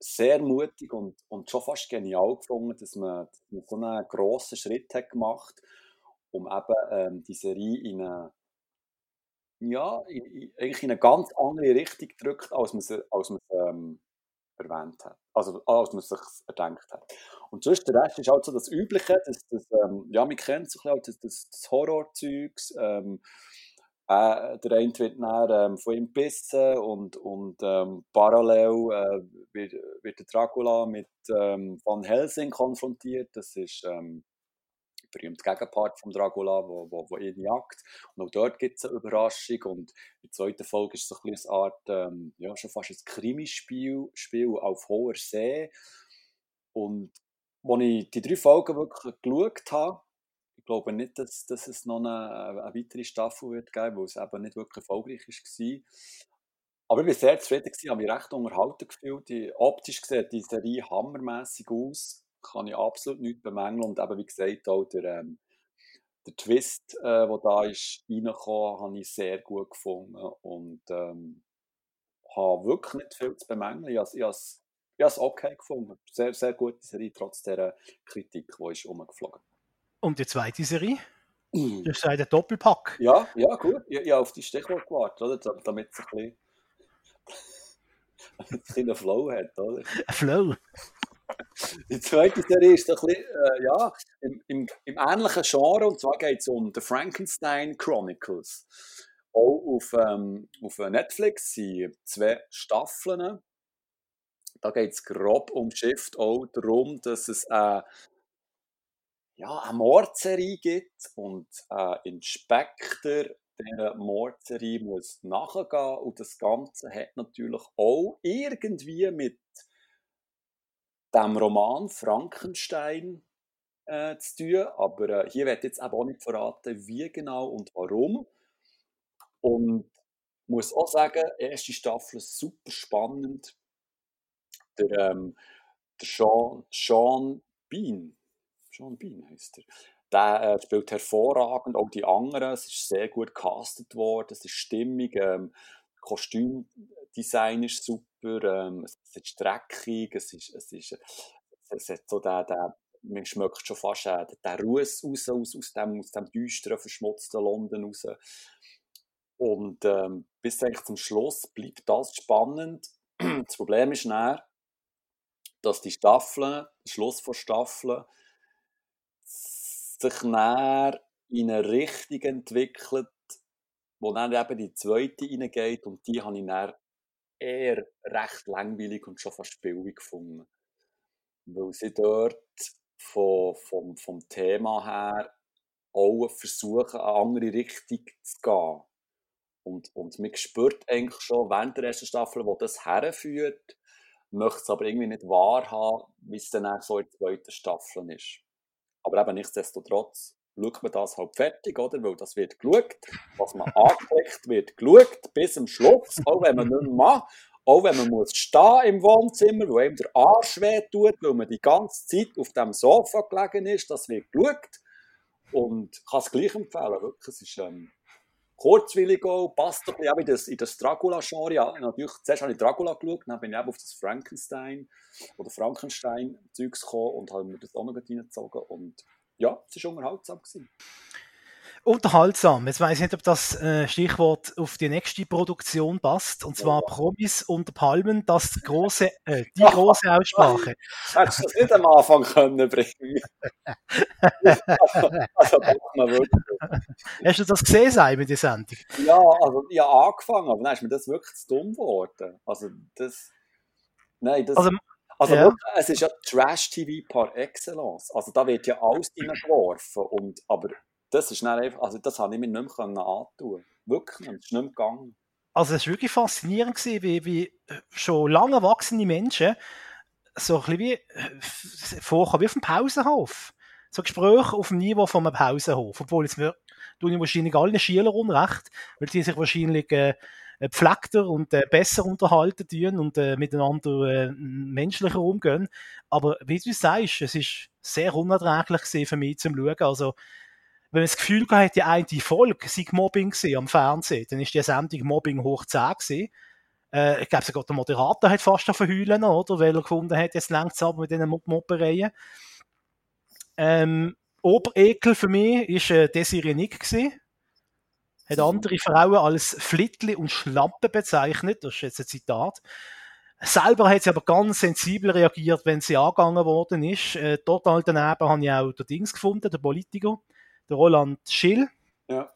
sehr mutig und, und schon fast genial gefunden, dass man, man so einen grossen Schritt hat gemacht um eben ähm, die Serie in eine, ja, in, in, eigentlich in eine ganz andere Richtung gedrückt, als man es als ähm, erwähnt hat. Also als man es sich erdenkt hat. Und sonst der Rest ist halt so das Übliche, das, das ähm, ja, man kennt so ein bisschen das, das Horrorzeugs, ähm, äh, der eine wird dann ähm, von ihm gebissen und, und ähm, parallel äh, wird, wird der Dracula mit ähm, Van Helsing konfrontiert. Das ist ähm, berühmte Gegenpart von Dracula, wo, wo, wo ihn jagt. Und auch dort gibt es eine Überraschung. Und in der zweiten Folge ist es so ein eine Art, ähm, ja, schon fast ein Krimispiel Spiel auf hoher See. Und als ich die drei Folgen wirklich geschaut habe, ich glaube nicht, dass, dass es noch eine, eine weitere Staffel wird geben, weil es eben nicht wirklich erfolgreich war. Aber ich war sehr zufrieden, habe mich recht unterhalten gefühlt. Optisch sieht die Serie hammermäßig aus, kann ich absolut nicht bemängeln. Und eben, wie gesagt, auch der, ähm, der Twist, äh, der da ist, reingekommen, habe ich sehr gut gefunden. Und ähm, habe wirklich nicht viel zu bemängeln. Ich habe, ich habe, ich habe es okay gefunden. Sehr, sehr gute Serie, trotz der Kritik, die ist umgeflogen ist. Und die zweite Serie? Mm. Das ist ein Doppelpack. Ja, ja, gut. Ich, ich habe auf die Stichwort gewartet, oder? damit es ein bisschen, einen Flow hat, oder? Ein Flow. Die zweite Serie ist ein bisschen, äh, ja, im, im, im, ähnlichen Genre, und zwar geht es um The Frankenstein Chronicles. Auch auf, ähm, auf Netflix sind zwei Staffeln. Da geht es grob um Shift auch darum, dass es äh, ja, eine Mordserie gibt und ein Inspektor dieser Mordserie muss nachgehen und das Ganze hat natürlich auch irgendwie mit dem Roman Frankenstein äh, zu tun, aber äh, hier wird jetzt auch nicht verraten, wie genau und warum. Und muss auch sagen, erste Staffel super spannend. Der, ähm, der Sean, Sean Bean, Sean Bean heißt er. Der äh, spielt hervorragend, auch die anderen. Es ist sehr gut gecastet worden, es ist stimmig. Ähm, Kostümdesign ist super, ähm, es ist dreckig, es ist, es ist, es hat so der, der man schmeckt schon fast äh, den Ruß raus, aus, aus, dem, aus dem düsteren, verschmutzten London raus. Und ähm, bis eigentlich zum Schluss bleibt das spannend. Das Problem ist dann, dass die Staffeln, der Schluss von Staffeln, sich näher in eine Richtung entwickelt, wo dann eben die zweite reingeht und die habe ich dann eher recht langweilig und schon fast spielig gefunden. Weil sie dort vom, vom, vom Thema her auch versuchen, eine andere Richtung zu gehen. Und, und man spürt eigentlich schon während der ersten Staffel, wo das herführt, möchte es aber irgendwie nicht wahrhaben, wie es dann so in der zweiten Staffel ist. Aber eben nichtsdestotrotz schaut man das halt fertig, oder? Weil das wird geschaut, was man anklickt, wird geschaut bis zum Schluss, auch wenn man nicht mehr macht. Auch wenn man muss stehen im Wohnzimmer, wo einem der Arsch weh tut, weil man die ganze Zeit auf dem Sofa gelegen ist, das wird geschaut. Und kann es gleich empfehlen, wirklich. Es ist ähm, kurzwillig auch, passt ein in das, in das Dracula-Genre. Ja, natürlich, zuerst habe ich Dracula geschaut, dann bin ich eben auf das Frankenstein oder Frankenstein-Zeugs gekommen und habe mir das auch noch reingezogen. Und ja, es war unterhaltsam. Gewesen unterhaltsam. Jetzt weiß ich nicht, ob das äh, Stichwort auf die nächste Produktion passt. Und zwar ja. Promis unter Palmen, das große, äh, die große Aussprache. Hättest du das nicht am Anfang können bringen also, Hast du das gesehen, Simon, die Sendung? Ja, also ich habe angefangen, aber dann ist mir das wirklich zu dumm geworden. Also das... Nein, das... Also, also ja. es ist ja Trash-TV par excellence. Also da wird ja alles reingeworfen. Und, aber das ist einfach, also das habe ich mir nicht mehr antun Wirklich, es ist nicht mehr gegangen. Also es war wirklich faszinierend, gewesen, wie, wie schon lange erwachsene Menschen so ein bisschen wie äh, vorkommen, wie auf dem Pausenhof. So Gespräche auf dem Niveau von einem Pausenhof. Obwohl jetzt tun ich wahrscheinlich allen Schülern unrecht, weil die sich wahrscheinlich äh, pflegter und äh, besser unterhalten tun und äh, miteinander äh, menschlicher umgehen. Aber wie du sagst, es ist sehr unerträglich für mich zum Schauen. Also wenn man das Gefühl hat, die eine Folge sei Mobbing am Fernsehen, dann ist die Sendung Mobbing hoch 10 gewesen. Äh, ich glaube sogar der Moderator hat fast auf verheulen, oder? Weil er gefunden hat, jetzt längt es ab mit diesen Moppereien. Ähm, Oberekel für mich war äh, Desiree Nick gewesen. Hat andere Frauen als Flittli und Schlampe bezeichnet. Das ist jetzt ein Zitat. Selber hat sie aber ganz sensibel reagiert, wenn sie angegangen worden ist. Äh, total daneben habe ich auch den Dings gefunden, der Politiker, der Roland Schill. Ja.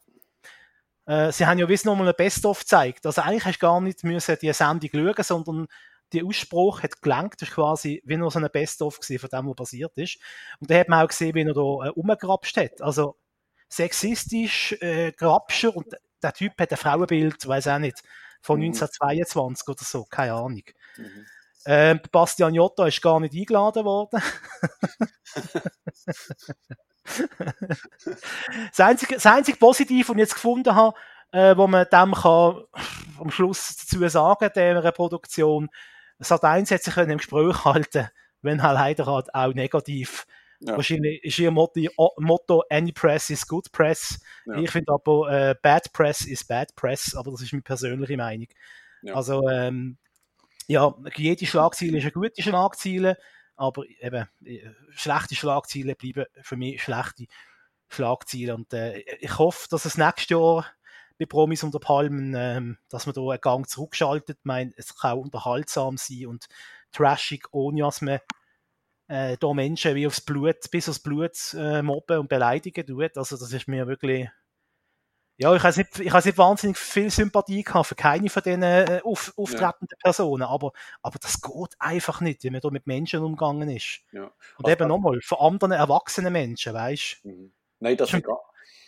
Äh, sie haben ja wissen nochmal ein Best-of gezeigt. Also eigentlich hast du gar nicht müssen die Sendung schauen, sondern der Ausspruch hat gelangt, das ist quasi wie nur so ein Best-of von dem, was passiert ist. Und da hat man auch gesehen, wie er da äh, umgerapscht hat. Also sexistisch, äh, Grabscher und der Typ hat ein Frauenbild, weiß auch nicht, von 1922 mhm. oder so, keine Ahnung. Mhm. Ähm, Bastian Jotta ist gar nicht eingeladen worden. das, einzige, das einzige Positive, was ich jetzt gefunden habe, äh, wo man dem kann am Schluss dazu sagen, der Produktion, Sat 1 hat sich im Gespräch halten, wenn halt leider halt auch negativ. Ja. Wahrscheinlich ist ihr Motto, Motto, Any Press is Good Press. Ja. Ich finde aber äh, Bad Press is Bad Press, aber das ist meine persönliche Meinung. Ja. Also ähm, ja, jede Schlagziele ist eine gute Schlagziele, aber eben äh, schlechte Schlagziele bleiben für mich schlechte Schlagziele. Und äh, ich hoffe, dass es nächstes Jahr bei Promis unter Palmen, ähm, dass man da einen Gang zurückschaltet. Ich meine, es kann auch unterhaltsam sein und trashig, ohne dass man äh, da Menschen wie aufs Blut, bis aufs Blut äh, mobben und beleidigen tut. Also das ist mir wirklich ja, ich habe nicht, ich habe nicht wahnsinnig viel Sympathie gehabt für keine von diesen äh, auf, auftretenden ja. Personen, aber, aber das geht einfach nicht, wie man da mit Menschen umgegangen ist. Ja. Und also eben nochmal, von anderen erwachsenen Menschen, weißt du? Mhm. Nein, das ist,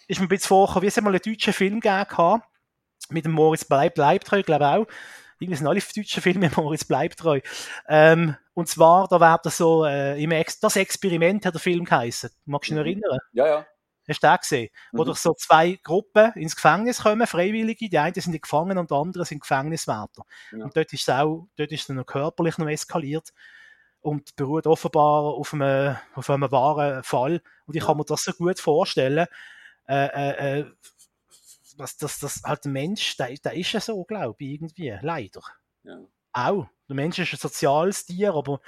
ist mir ein bisschen vorgekommen, wie es mal einen deutschen Film gegeben mit dem Moritz Bleib, Bleibtreu, glaube ich auch. Irgendwie sind alle deutschen Filme Moritz Bleibtreu. Ähm, und zwar, da wäre das so, äh, im Ex das Experiment hat der Film geheißen. Magst du dich noch mhm. erinnern? Ja, ja. Hast du den gesehen? Mhm. Wo doch so zwei Gruppen ins Gefängnis kommen, Freiwillige. Die einen sind die Gefangenen und die anderen sind Gefängniswärter. Ja. Und dort ist es auch, dort ist es noch körperlich noch eskaliert und beruht offenbar auf einem, auf einem wahren Fall. Und ich kann mir das so gut vorstellen, äh, äh, äh, dass, dass, dass halt der Mensch, der, der ist ja so, glaube ich, irgendwie, leider. Ja. Auch. Der Mensch ist ein soziales Tier, aber,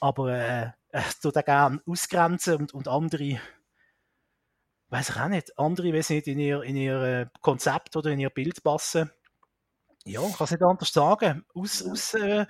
aber äh, er tut gerne ausgrenzen und, und andere, weiß ich auch nicht, andere, weiß nicht, in ihr, in ihr äh, Konzept oder in ihr Bild passen. Ja, ich kann es nicht anders sagen. Aus, aus, äh,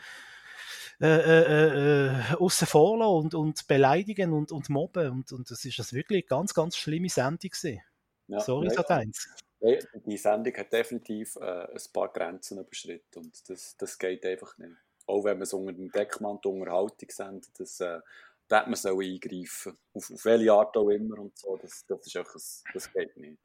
äh, äh, äh, außen vor und, und beleidigen und, und mobben. Und, und das ist das wirklich ganz, ganz schlimme Sendung gewesen. Ja, Sorry, ja, Sat 1. Ja, die Sendung hat definitiv äh, ein paar Grenzen überschritten und das, das geht einfach nicht. Auch wenn man es unter dem Deckmantel Unterhaltung sendet, das, äh, da hat man so eingreifen. Auf, auf welche Art auch immer und so, das, das ist einfach, das geht nicht.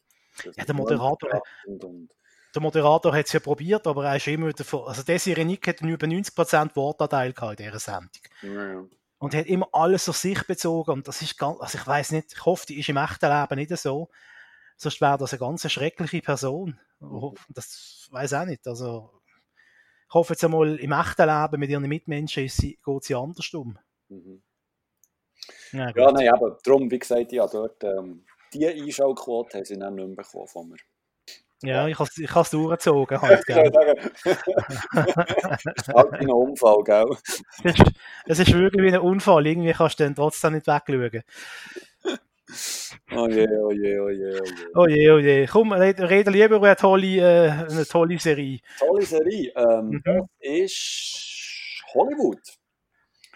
Das ja, der Moderator, und, und, der Moderator hat es ja probiert, aber er ist immer wieder vor. Also Desiree Nick hat über 90% Wortanteil in dieser Sendung. Ja. Und er hat immer alles auf sich bezogen. Und das ist ganz, also ich weiß nicht, ich hoffe, die ist im echten Leben nicht so. Sonst wäre das eine ganz schreckliche Person. Das weiß auch nicht. Also, ich hoffe jetzt einmal, im echten Leben mit ihren Mitmenschen ist sie, geht sie anders um. Mhm. Ja, ja, nein, aber darum, wie gesagt, ja, dort, ähm, die Einschauquote haben sie dann nicht mehr bekommen von mir. Ja, ich habe ich es durchgezogen halt, gell. halt wie ein Unfall, gell. Es ist, es ist wirklich wie ein Unfall, irgendwie kannst du dann trotzdem nicht wegschauen. Oh je, oh je, oh je, oh je. Oh je, oh je. Komm, reden lieber über eine tolle, äh, eine tolle Serie. Tolle Serie, ähm, mhm. das ist Hollywood.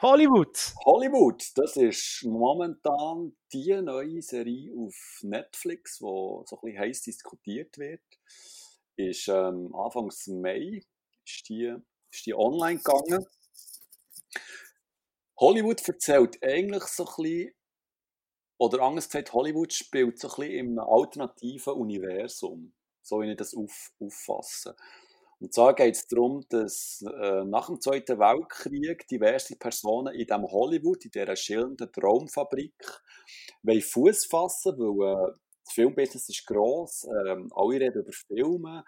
Hollywood. Hollywood, das ist momentan die neue Serie auf Netflix, die so ein bisschen heiß diskutiert wird. Ist ähm, Anfangs Mai ist die, ist die online gegangen. Hollywood erzählt eigentlich so ein bisschen, oder anders gesagt, Hollywood spielt so ein bisschen in einem alternativen Universum, so wie ich das auf, auffasse. Und zwar geht es darum, dass äh, nach dem Zweiten Weltkrieg diverse Personen in diesem Hollywood, in dieser schillernden Traumfabrik, Fuß fassen, weil äh, das Filmbusiness ist gross, ähm, alle reden über Filme.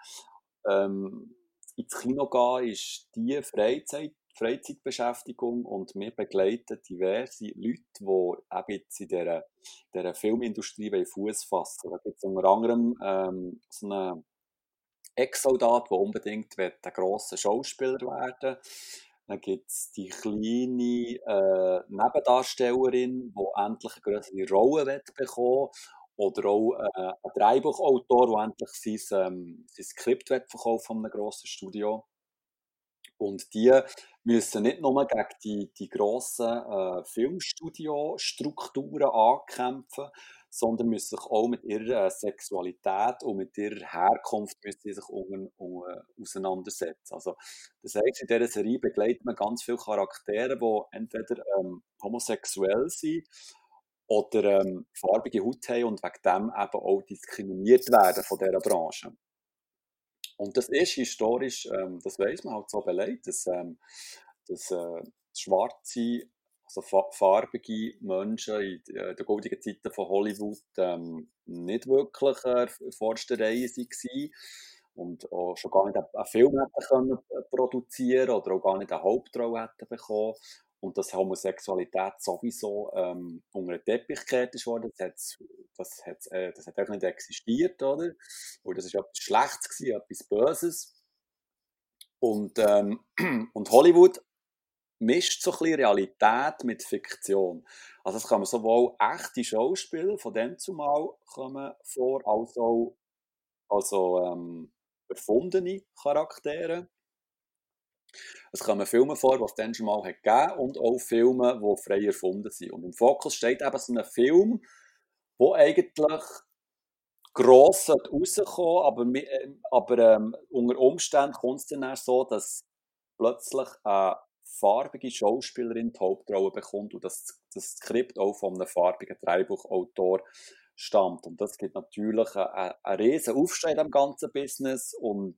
Ähm, ins Kino gehen ist die Freizeit, Freizeitbeschäftigung und wir begleiten diverse Leute, die eben jetzt in dieser, dieser Filmindustrie Fuß fassen. Da gibt es unter anderem ähm, so eine Ex-Soldat, der unbedingt ein grosser Schauspieler werden Dann gibt es die kleine äh, Nebendarstellerin, die endlich eine größere Rolle bekommen Oder auch äh, ein Dreibuchautor, der endlich sein, ähm, sein Skript verkauft von einem grossen Studio. Und die müssen nicht nur gegen die, die grossen äh, Filmstudio-Strukturen ankämpfen, sondern müssen sich auch mit ihrer äh, Sexualität und mit ihrer Herkunft müssen sich un, un, auseinandersetzen. Also, das heißt, in dieser Serie begleitet man ganz viele Charaktere, die entweder ähm, homosexuell sind oder ähm, farbige Haut haben und wegen dem eben auch diskriminiert werden von dieser Branche. Und das ist historisch, ähm, das weiß man halt so belegt, dass, ähm, dass äh, schwarze also farbige Menschen in äh, den goldenen Zeiten von Hollywood ähm, nicht wirklich äh, vorderster Reihe waren und auch schon gar nicht einen Film hätten können äh, produzieren oder auch gar nicht eine Hauptrolle hätten bekommen und dass Homosexualität sowieso ähm, unter den Teppich gekehrt ist worden, das, das, hat, äh, das hat einfach nicht existiert, oder? Und das war etwas Schlechtes, gewesen, etwas Böses. Und, ähm, und Hollywood mischt so ein bisschen Realität mit Fiktion. Also es kommen sowohl echte Schauspieler von dem zumal kommen vor, als auch also, ähm, erfundene Charaktere. Es kommen Filme vor, die es dann schon mal hat gegeben und auch Filme, die frei erfunden sind. Und im Fokus steht eben so ein Film, wo eigentlich gross rauskommen aber, äh, aber ähm, unter Umständen kommt es dann so, dass plötzlich eine farbige Schauspielerin die Hauptrolle bekommt und das, das Skript auch von einem farbigen Drehbuchautor stammt. Und das gibt natürlich einen, einen riesen Aufschrei im ganzen Business und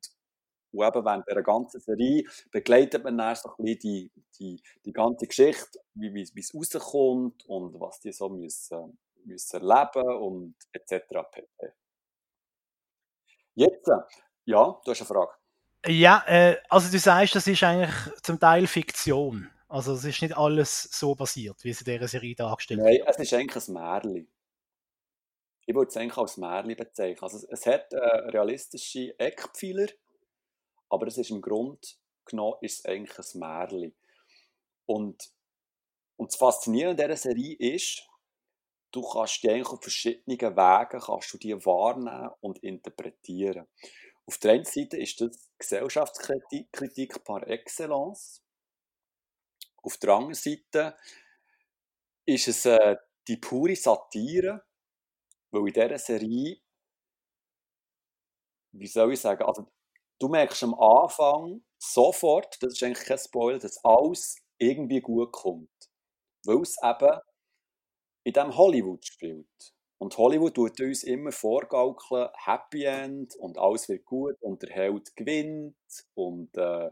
und eben während dieser ganzen Serie begleitet man dann so ein bisschen die, die, die ganze Geschichte, wie, wie, wie es rauskommt und was die so müssen, müssen erleben und etc. pp. Jetzt, ja, du hast eine Frage. Ja, äh, also du sagst, das ist eigentlich zum Teil Fiktion. Also es ist nicht alles so passiert, wie es in dieser Serie dargestellt wird. Nein, es ist eigentlich ein Märchen. Ich würde es eigentlich als Märchen bezeichnen. Also es, es hat äh, realistische Eckpfeiler, aber es ist im Grund genommen ist es eigentlich ein Märchen. Und, und das Faszinierende dieser Serie ist, du kannst die eigentlich auf verschiedenen Wegen kannst du die wahrnehmen und interpretieren. Auf der einen Seite ist das Gesellschaftskritik par excellence. Auf der anderen Seite ist es äh, die pure Satire, weil in dieser Serie, wie soll ich sagen, also du merkst am Anfang sofort, das ist eigentlich kein Spoiler, dass alles irgendwie gut kommt. Weil es eben in diesem Hollywood spielt. Und Hollywood tut uns immer vorgaukeln, Happy End und alles wird gut und der Held gewinnt und äh,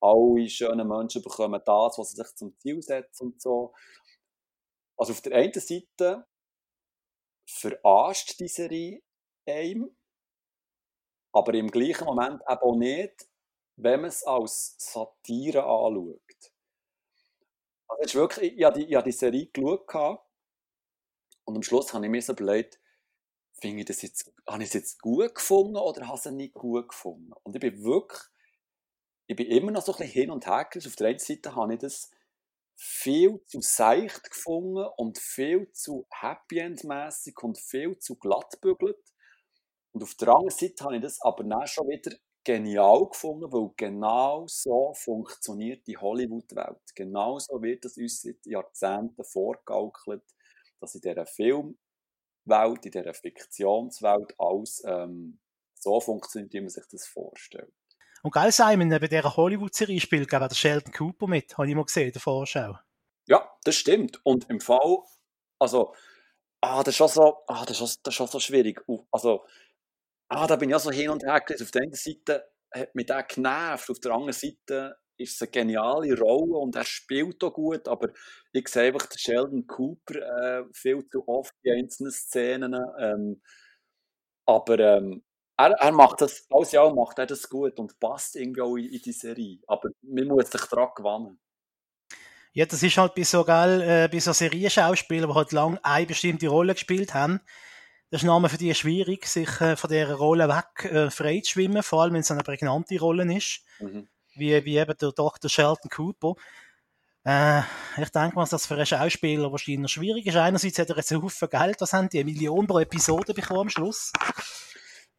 alle schönen Menschen bekommen das, was sie sich zum Ziel setzen und so. Also auf der einen Seite verarscht die Serie einem, aber im gleichen Moment eben auch nicht, wenn man es als Satire anschaut. Also ist wirklich, ich habe die, ich habe die Serie geschaut und am Schluss habe ich mir so überlegt, ich das jetzt, habe ich es jetzt gut gefunden oder habe ich es nicht gut gefunden? Und ich bin wirklich, ich bin immer noch so ein bisschen hin und her gerissen. Auf der einen Seite habe ich das viel zu seicht gefunden und viel zu happy end mässig und viel zu glattbügelt. Und auf der anderen Seite habe ich das aber dann schon wieder genial gefunden, weil genau so funktioniert die Hollywood-Welt. Genau so wird es uns seit Jahrzehnten vorgaukelt, dass in dieser Filmwelt, in dieser Fiktionswelt alles ähm, so funktioniert, wie man sich das vorstellt. Und geil, Simon, bei dieser Hollywood-Serie spielt gerade der Sheldon Cooper mit, habe ich mal gesehen, in der Vorschau. Ja, das stimmt. Und im Fall, also, ah, das ist schon so, ah, das ist schon, das ist schon so schwierig. Also, ah, da bin ich auch so hin und her gewesen. Auf der einen Seite hat mich der genervt, auf der anderen Seite ist es eine geniale Rolle und er spielt auch gut, aber ich sehe einfach den Sheldon Cooper äh, viel zu oft in einzelnen Szenen. Ähm, aber ähm, er, er, macht das, alles Jahr macht er das gut und passt irgendwie auch in, in die Serie. Aber man muss sich daran gewöhnen. Ja, das ist halt bei so, gell, äh, bei so Serienschauspielern, die halt lange eine bestimmte Rolle gespielt haben, das ist Name für die schwierig, sich äh, von dieser Rolle weg äh, frei zu schwimmen, vor allem wenn es eine prägnante Rolle ist, mhm. wie, wie eben der Dr. Sheldon Cooper. Äh, ich denke mal, dass das für einen Schauspieler wahrscheinlich schwierig ist. Einerseits hat er jetzt einen Haufen Geld, was haben die? Eine Million pro Episode bekommen am Schluss.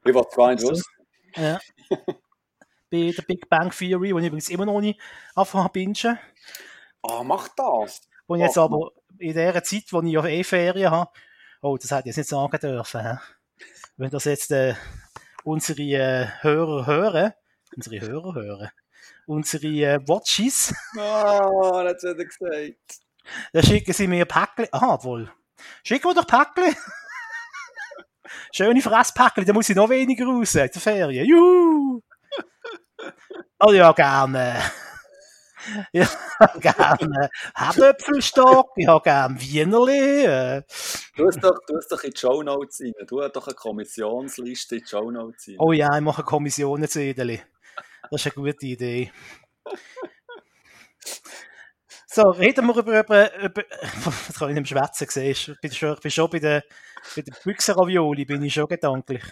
Gar nicht wissen. Ja. Bei der Big Bang Theory, wo ich übrigens immer noch nicht anfangen bingen. Ah, mach das! Wo ich jetzt Mach aber in der Zeit, wo ich auf E-Ferien habe, oh, das hätte ich jetzt nicht sagen dürfen. hä? Wenn das jetzt äh, unsere äh, Hörer hören, unsere Hörer hören, unsere äh, Watches, Ah, das hat er gesagt. dann schicken sie mir Päckchen. Aha, wohl. Schicken wir doch Päckchen. Schöne Fresspäckchen, da muss ich noch weniger raus der Ferien. Juhu! Oh ja, gerne. Ja, gerne. Herdöpfelstock, ich habe gerne Wienerli. Äh. Du hast doch, du hast doch in die Shownotes rein. Du hast doch eine Kommissionsliste in die Shownotes rein. Oh ja, ich mache Kommissionenzettel. Das ist eine gute Idee. So, reden wir über, über, über das kann ich nicht schwätzen, siehst du. Ich bin schon, ich bin schon bei der, bei der Büchsenravioli, bin ich schon gedanklich.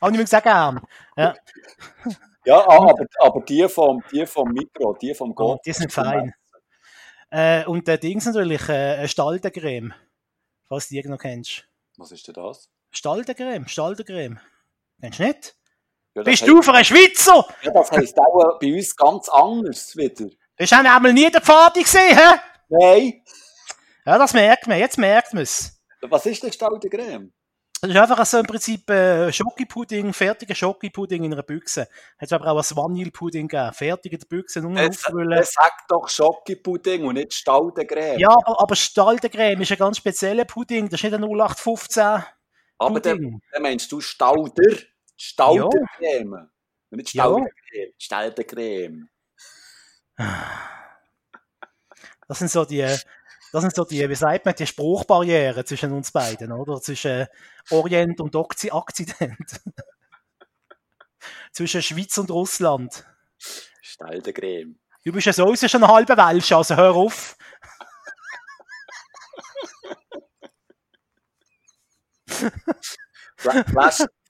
Habe ich mir gesagt, gern. Ja, Ja, ah, aber, aber die, vom, die vom Mikro, die vom oh, Gott. die sind fein. Äh, und der Dings natürlich, äh, Staldencreme. Falls du die noch kennst. Was ist denn das? Staldencreme, Staldencreme. Kennst du nicht? Ja, Bist heisst- du für einen Schweizer? Ja, das heisst auch bei uns ganz anders wieder. Bist du einmal nie den Pfadi gesehen, hä? Nein! Ja, das merkt man, jetzt merkt man es. Was ist denn Staude Creme? Das ist einfach so im Prinzip äh, Schokipudding, fertiger Schokipudding in einer Büchse. Es aber auch als Vanillepudding gegeben. Fertig in der Büchse, nur Es, auffüllen. es sagt doch Schokipudding und nicht Staude Creme. Ja, aber, aber Staldencreme ist ein ganz spezieller Pudding. Das ist nicht ein 0815 aber dann, dann meinst du Stauder. Staude Creme. Und nicht Ja. Staude Creme. Das sind so die, das sind so die, wie sagt man, die Spruchbarrieren zwischen uns beiden, oder? Zwischen Orient und Okzi Akzident. zwischen Schweiz und Russland. Staude Creme. Du bist ja sowieso schon ein halber Welsch, also hör auf. Fla-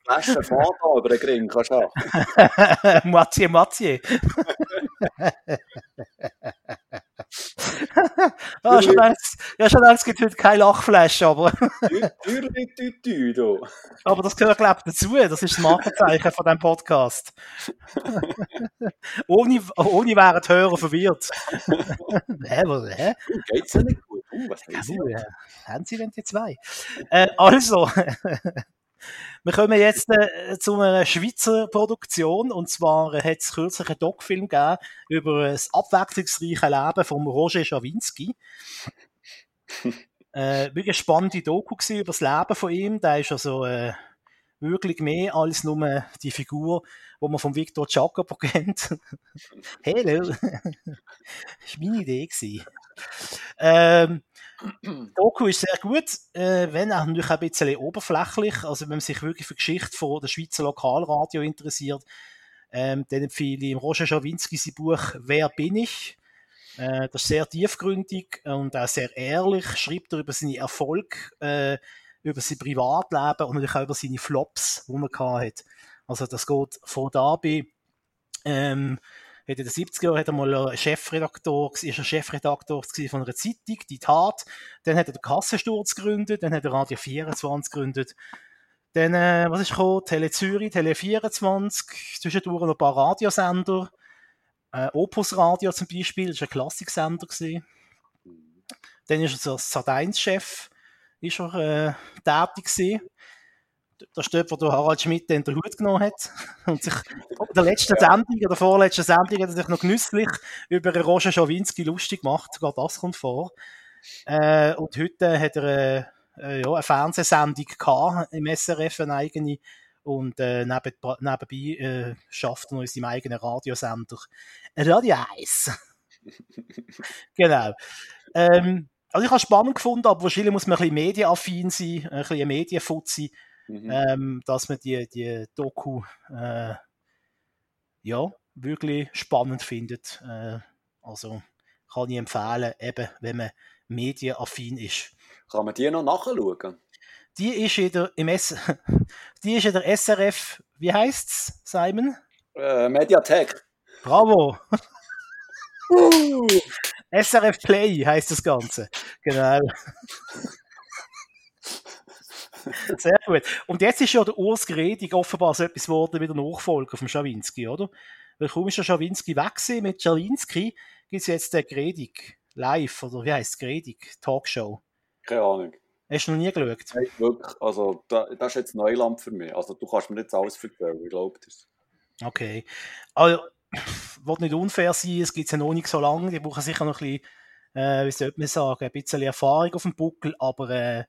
Flasche, Fanta über den Gring kannst du haben. Mathieu, Mathieu. ah, schon Angst, ja, schon es gibt heute keine Lachflasche, aber, aber das gehört, glaube ich, dazu. Das ist das Markenzeichen von diesem Podcast. ohne, ohne wären die Hörer verwirrt. hä, was, hä? Uh, geht's ja nicht gut. Uh, was? Ja, äh, haben sie denn die zwei? Äh, also, wir kommen jetzt äh, zu einer Schweizer Produktion und zwar äh, hat es kürzlich einen Doc-Film gegeben über das abwechslungsreiche Leben von Roger Schawinski. äh, wirklich eine spannende Doku über das Leben von ihm. Der ist also äh, wirklich mehr als nur die Figur, die man von Victor Jacobo kennt. Hello! das war meine Idee. Ähm, die Doku ist sehr gut, äh, wenn auch natürlich ein bisschen oberflächlich. Also wenn man sich wirklich für die Geschichte von der Schweizer Lokalradio interessiert, ähm, dann empfehle ich Roger Schawinski sein Buch Wer bin ich? Äh, das ist sehr tiefgründig und auch sehr ehrlich. Schreibt er über seine Erfolge, äh, über sein Privatleben und natürlich auch über seine Flops, die er hat. Also das geht von da bei ähm, hat in den 70er Jahren hat er mal Chefredaktor, ist er Chefredaktor von einer Zeitung, die Tat. Dann hat er den Kassensturz gegründet, dann hat er Radio 24 gegründet. Dann, äh, was ist gekommen? Tele Zürich, Tele 24, zwischendurch noch ein paar Radiosender. Äh, Opus Radio zum Beispiel, das war ein Klassiksender. Gewesen. Dann ist er so als Sat1-Chef ist er, äh, tätig gewesen. Dort, wo der Harald Schmidt den Hut genommen hat und sich in der letzten Sendung, oder vorletzten Sendung, hat er sich noch genüsslich über Roger Schawinski lustig gemacht. Sogar das kommt vor. Äh, und heute hat er äh, äh, ja, eine Fernsehsendung gehabt, im SRF, eine eigene. Und äh, neben, nebenbei äh, schafft er noch in seinem eigenen Radiosender Radio 1. genau. Ähm, also ich habe es spannend gefunden, aber wahrscheinlich muss man ein bisschen medienaffin sein, ein bisschen Medienfuzzi, Mhm. ähm, dass man die, die Doku äh, ja, wirklich spannend findet. Äh, also kann ich empfehlen, eben, wenn man medienaffin ist. Kann man die noch nachschauen? Die ist in der, im S die ist in der SRF, wie heißt's, Simon? Äh, Mediathek. Bravo! Uh, SRF Play heißt das Ganze. Genau. Sehr gut. Und jetzt ist ja der Urs Gredig offenbar so etwas geworden wie der Nachfolger vom Schawinski, oder? Weil kaum ist der Schawinski weg mit Schawinski gibt es jetzt den Gredig live, oder wie heißt es, Gredig, Talkshow. Keine Ahnung. Hast du noch nie geschaut? Nein, wirklich. Also, da, das ist jetzt Neuland für mich. Also, du kannst mir jetzt alles erzählen, ich glaube das. Okay. Also, wird nicht unfair sein, es gibt ja noch nicht so lange, die brauchen sicher noch ein bisschen, äh, wie sollte man sagen, ein bisschen Erfahrung auf dem Buckel, aber äh,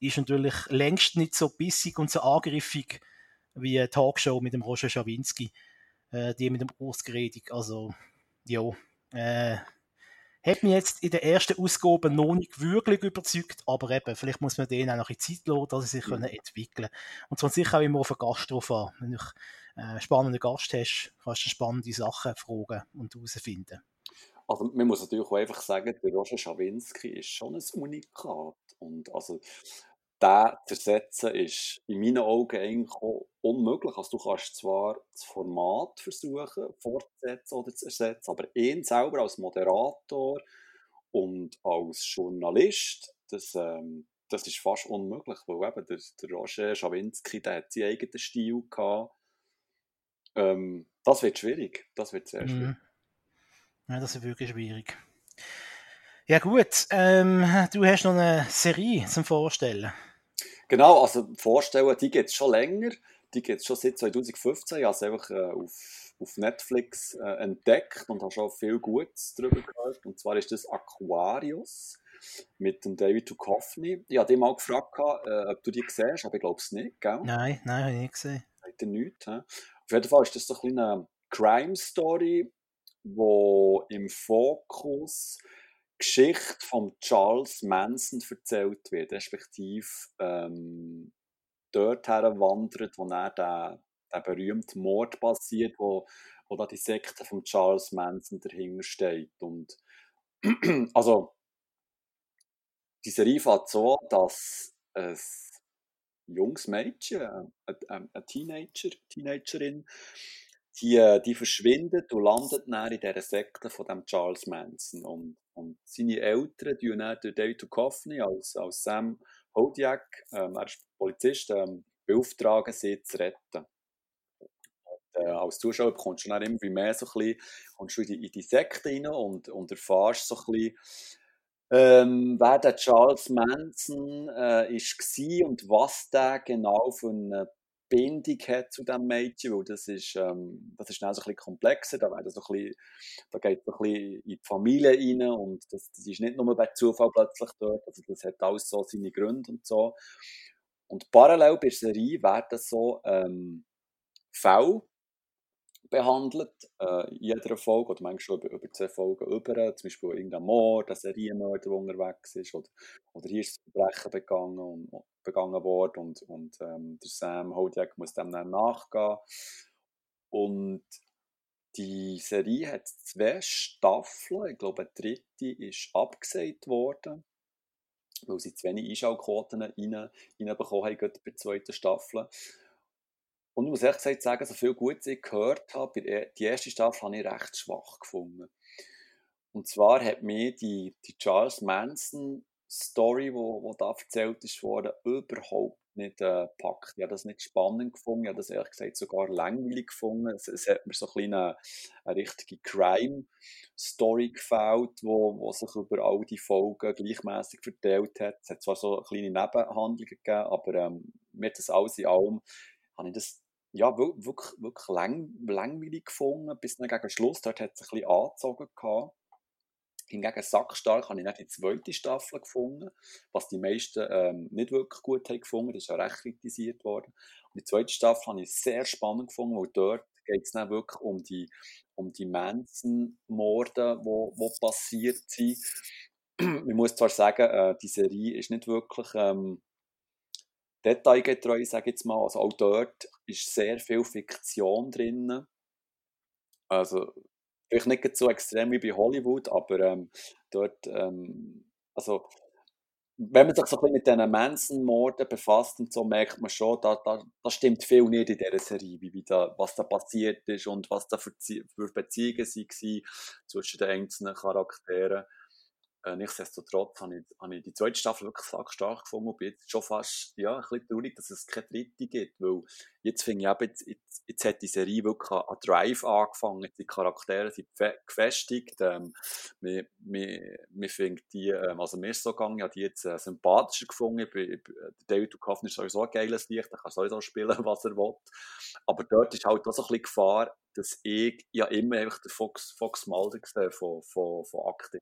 ist natürlich längst nicht so bissig und so angriffig wie eine Talkshow mit dem Roger Schawinski, äh, die mit dem Urs Gredig. Also, ja, äh, hat mich jetzt in der ersten Ausgabe noch nicht wirklich überzeugt, aber eben, vielleicht muss man denen auch noch ein Zeit lassen, dass sie sich mhm. entwickeln können. Und sonst sicher auch immer auf einen Gast drauf an. Wenn du äh, einen spannenden Gast hast, kannst du spannende Sachen fragen und herausfinden. Also man muss natürlich auch einfach sagen, der Roger Schawinski ist schon ein Unikat. Und also den zu ersetzen ist in meinen Augen eigentlich auch unmöglich. Also du kannst zwar das Format versuchen fortzusetzen oder zu ersetzen, aber ihn selber als Moderator und als Journalist, das, ähm, das ist fast unmöglich, weil eben der, der Roger Schawinski, der hat seinen eigenen Stil gehabt. Ähm, das wird schwierig, das wird sehr schwierig. Mhm. Ja, das ist wirklich schwierig. Ja gut, ähm, du hast noch eine Serie zum Vorstellen. Genau, also vorstellen, die gibt es schon länger. Die gibt es schon seit 2015. Ich habe sie einfach äh, auf, auf Netflix äh, entdeckt und habe schon viel Gutes darüber gehört. Und zwar ist das Aquarius mit dem David Duchovny. Ich habe dich mal gefragt, äh, ob du die siehst, aber ich glaube es nicht, gell? Nein, nein, habe ich nicht gesehen. Hat er nicht. He? Auf jeden Fall ist das so eine Crime-Story, wo im Fokus Geschichte von Charles Manson erzählt wird, respektive ähm, dorthin wandert, wo er der, der berühmte Mord passiert, wo, wo da die Sekte von Charles Manson dahinter steht. Und also die Serie fängt so, dass ein junges Mädchen, eine, eine Teenager, Teenagerin, die, äh, die verschwindet und landet dann in dieser Sekte von dem Charles Manson. Und, und seine Eltern, die dann durch David Duchovny als, als Sam Hodiak, ähm, er ist Polizist, ähm, beauftragen, sie zu retten. Und, äh, als Zuschauer bekommst du dann immer mehr so ein bisschen, kommst du in die, in die Sekte rein und, und erfährst so ein bisschen, ähm, wer der Charles Manson äh, ist und was der genau für eine Bindung hat zu diesem Mädchen, weil das ist, ähm, das ist dann so ein bisschen komplexer, da, so ein bisschen, da geht es ein bisschen in die Familie rein und das, das ist nicht nur bei Zufall plötzlich dort, also das hat alles so seine Gründe und so. Und parallel bei der Serie werden so ähm, Fälle behandelt, äh, in jeder Folge, oder manchmal über, über zwei Folgen über, zum Beispiel irgendein Mord, ein Serienmörder, der unterwegs ist, oder, oder hier ist ein Verbrechen begangen, und, begangen worden und, und ähm, der Sam Hodiak muss dem dann nachgehen. Und die Serie hat zwei Staffeln, ich glaube, eine dritte ist abgesagt worden, weil sie zu wenig Einschaltquoten rein, reinbekommen haben, bei der zweiten Staffel. Und ich muss ehrlich gesagt sagen, so viel Gutes ich gehört habe, die erste Staffel habe ich recht schwach gefunden. Und zwar hat mir die, die Charles Manson Story, wo, wo da erzählt worden, überhaupt nicht äh, gepackt. Ich habe das nicht spannend gefunden, ich habe das ehrlich gesagt sogar langweilig gefunden. Es, es hat mir so ein eine, eine richtige Crime-Story gefällt, wo, wo sich über all die Folgen gleichmäßig verteilt hat. Es hat zwar so kleine Nebenhandlungen gegeben, aber ähm, mir das alles in allem, habe ich das ja, wirklich, wirklich lang, langweilig gefunden, bis dann gegen Schluss, dort hat es ein bisschen angezogen gehabt. Hingegen Sackstark habe ich nicht die zweite Staffel gefunden, was die meisten ähm, nicht wirklich gut haben gefunden. Das ist auch recht kritisiert worden. Und die zweite Staffel habe ich sehr spannend gefunden, weil dort geht es dann wirklich um die, um die Manson-Morde, die wo, wo passiert sind. ich muss zwar sagen, äh, die Serie ist nicht wirklich ähm, detailgetreu, sage ich jetzt mal. Also auch dort ist sehr viel Fiktion drin. Also vielleicht nicht so extrem wie bei Hollywood, aber ähm, dort, ähm, also wenn man sich so ein bisschen mit diesen Manson-Morden befasst und so, merkt man schon, da, da, da stimmt viel nicht in dieser Serie, wie, wie da, was da passiert ist und was da für, für Beziehungen waren zwischen den einzelnen Charakteren. Äh, nichtsdestotrotz habe ich, habe ich die zweite Staffel wirklich stark gefunden und bin jetzt schon fast ja, ein bisschen traurig, dass es keine dritte gibt, weil jetzt finde ich jetzt, jetzt, jetzt hat die Serie wirklich an Drive angefangen, die Charaktere sind gefestigt, ähm, finden die, ähm, also mir ist so gegangen, ich habe die jetzt äh, sympathischer gefunden, ich, ich, David Duchovny ist sowieso ein geiles Licht, er kann sowieso spielen, was er will, aber dort ist halt auch so ein bisschen Gefahr, dass ich ja immer einfach den Fox, Fox Mulder gesehen von, von, von Akte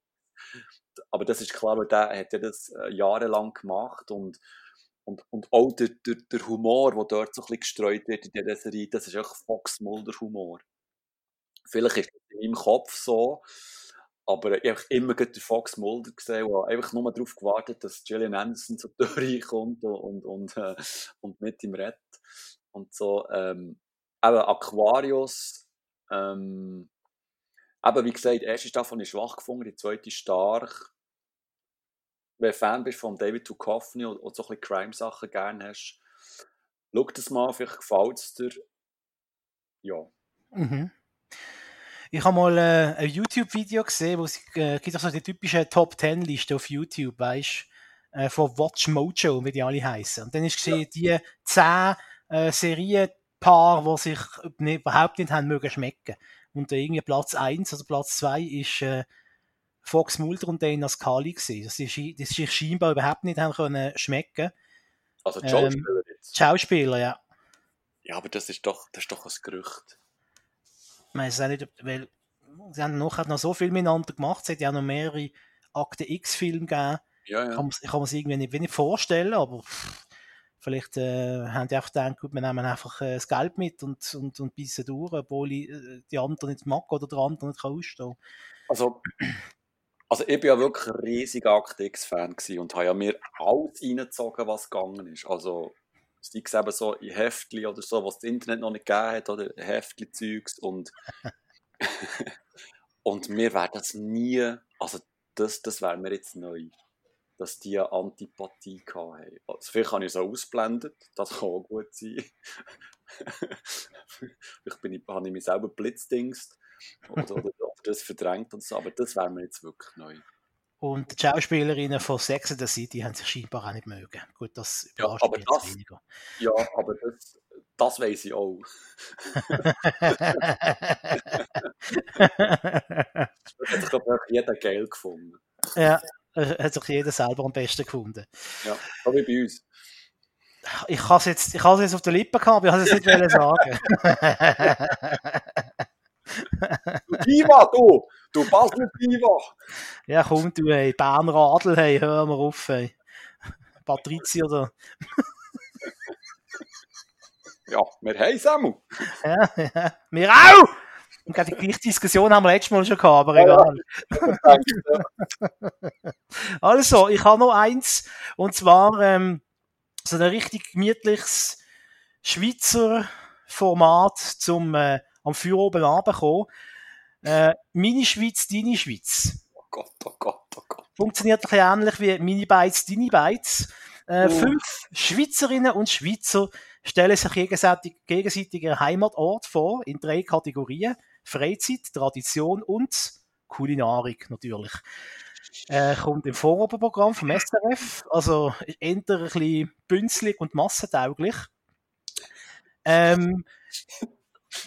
aber das ist klar, weil der hat ja das äh, jahrelang gemacht und, und, und auch der, der, der Humor, der dort so ein bisschen gestreut wird in dieser Serie, das ist auch Fox Mulder Humor. Vielleicht ist das in meinem Kopf so, aber ich habe immer den Fox Mulder gesehen und einfach nur darauf gewartet, dass Gillian Anderson zur Tür reinkommt und, und, und, äh, und mit ihm redet. Und so, ähm, eben Aquarius, ähm, aber wie gesagt, die erste Staffel ist schwach gefunden, die zweite stark. Wenn du Fan bist von David Duchovny und, und so ein bisschen Crime-Sachen gerne hast, schau das mal, vielleicht gefällt es dir. Ja. Mhm. Ich habe mal äh, ein YouTube-Video gesehen, wo es äh, gibt auch so die typische Top 10 Liste auf YouTube, weißt äh, von Watch Mojo, wie die alle heißen. Und dann ist gesehen, ja. die 10 äh, Serienpaar, die sich überhaupt nicht haben mögen schmecken. Und irgendwie Platz 1 oder Platz 2 ist äh, Fox Mulder und Dana Scully gewesen. Das ist, das ist scheinbar überhaupt nicht haben können schmecken. Also die Schauspieler ähm, jetzt? Schauspieler, ja. Ja, aber das ist doch, das ist doch ein Gerücht. Ich weiß auch nicht, weil sie haben noch, noch so viel miteinander gemacht. Es hat ja noch mehrere Akte X-Filme gegeben. Ja, ja. Ich kann, ich kann mir es irgendwie nicht, nicht vorstellen, aber pff, Vielleicht äh, haben die einfach gedacht, gut, wir nehmen einfach äh, das Geld mit und, und, und bissen durch, obwohl ich äh, die anderen nicht mag oder der andere nicht kann ausstehen Also, also ich bin ja wirklich ein riesiger Act-X-Fan und habe ja mir alles reingezogen, was gegangen ist. Also, sei es eben so in Heftli oder so, was das Internet noch nicht gegeben hat, oder Heftli-Zeugs und und mir wäre das nie, also das, das wäre mir jetzt neu dass die eine Antipathie hatten. Also vielleicht habe ich es auch ausblendet, das kann auch gut sein. vielleicht bin ich, habe ich mich selber blitzdingst oder, oder, das verdrängt und so, aber das wäre mir jetzt wirklich neu. Und die Schauspielerinnen von Sex and the City haben sich scheinbar auch nicht mögen. Gut, das überrascht ja, aber mich das, weniger. Ja, aber das, das weiß ich auch. das hat sich, glaube ich, jeder geil gefunden. Ja, hat sich jeder selber am besten gefunden. Ja, so wie bei uns. Ich kann es jetzt, jetzt auf der Lippe gehabt, aber ich kann es nicht sagen. du Diva, du! Du Basel Diva! Ja, komm, du, ey, Berner Adel, hey, hör mal auf, ey. Patrizier da. ja, wir haben Samu. Ja, ja, wir auch! Und die gleiche Diskussion haben wir letztes Mal schon gehabt, aber egal. also, ich habe noch eins, und zwar ähm, so ein richtig gemütliches Schweizer Format zum äh, am Feuer oben runterkommen. Äh, Mini Schweiz, deine Schweiz. Oh Gott, oh Gott, oh Gott. Funktioniert ein bisschen ähnlich wie Mini Bytes, deine Bytes. Äh, oh. Fünf Schweizerinnen und Schweizer stellen sich gegenseitig, gegenseitig ihren Heimatort vor in drei Kategorien. Freizeit, Tradition und Kulinarik natürlich. Äh, kommt im Vorabendprogramm vom SRF, also eher ein bisschen bünzlig und massentauglich. Ähm,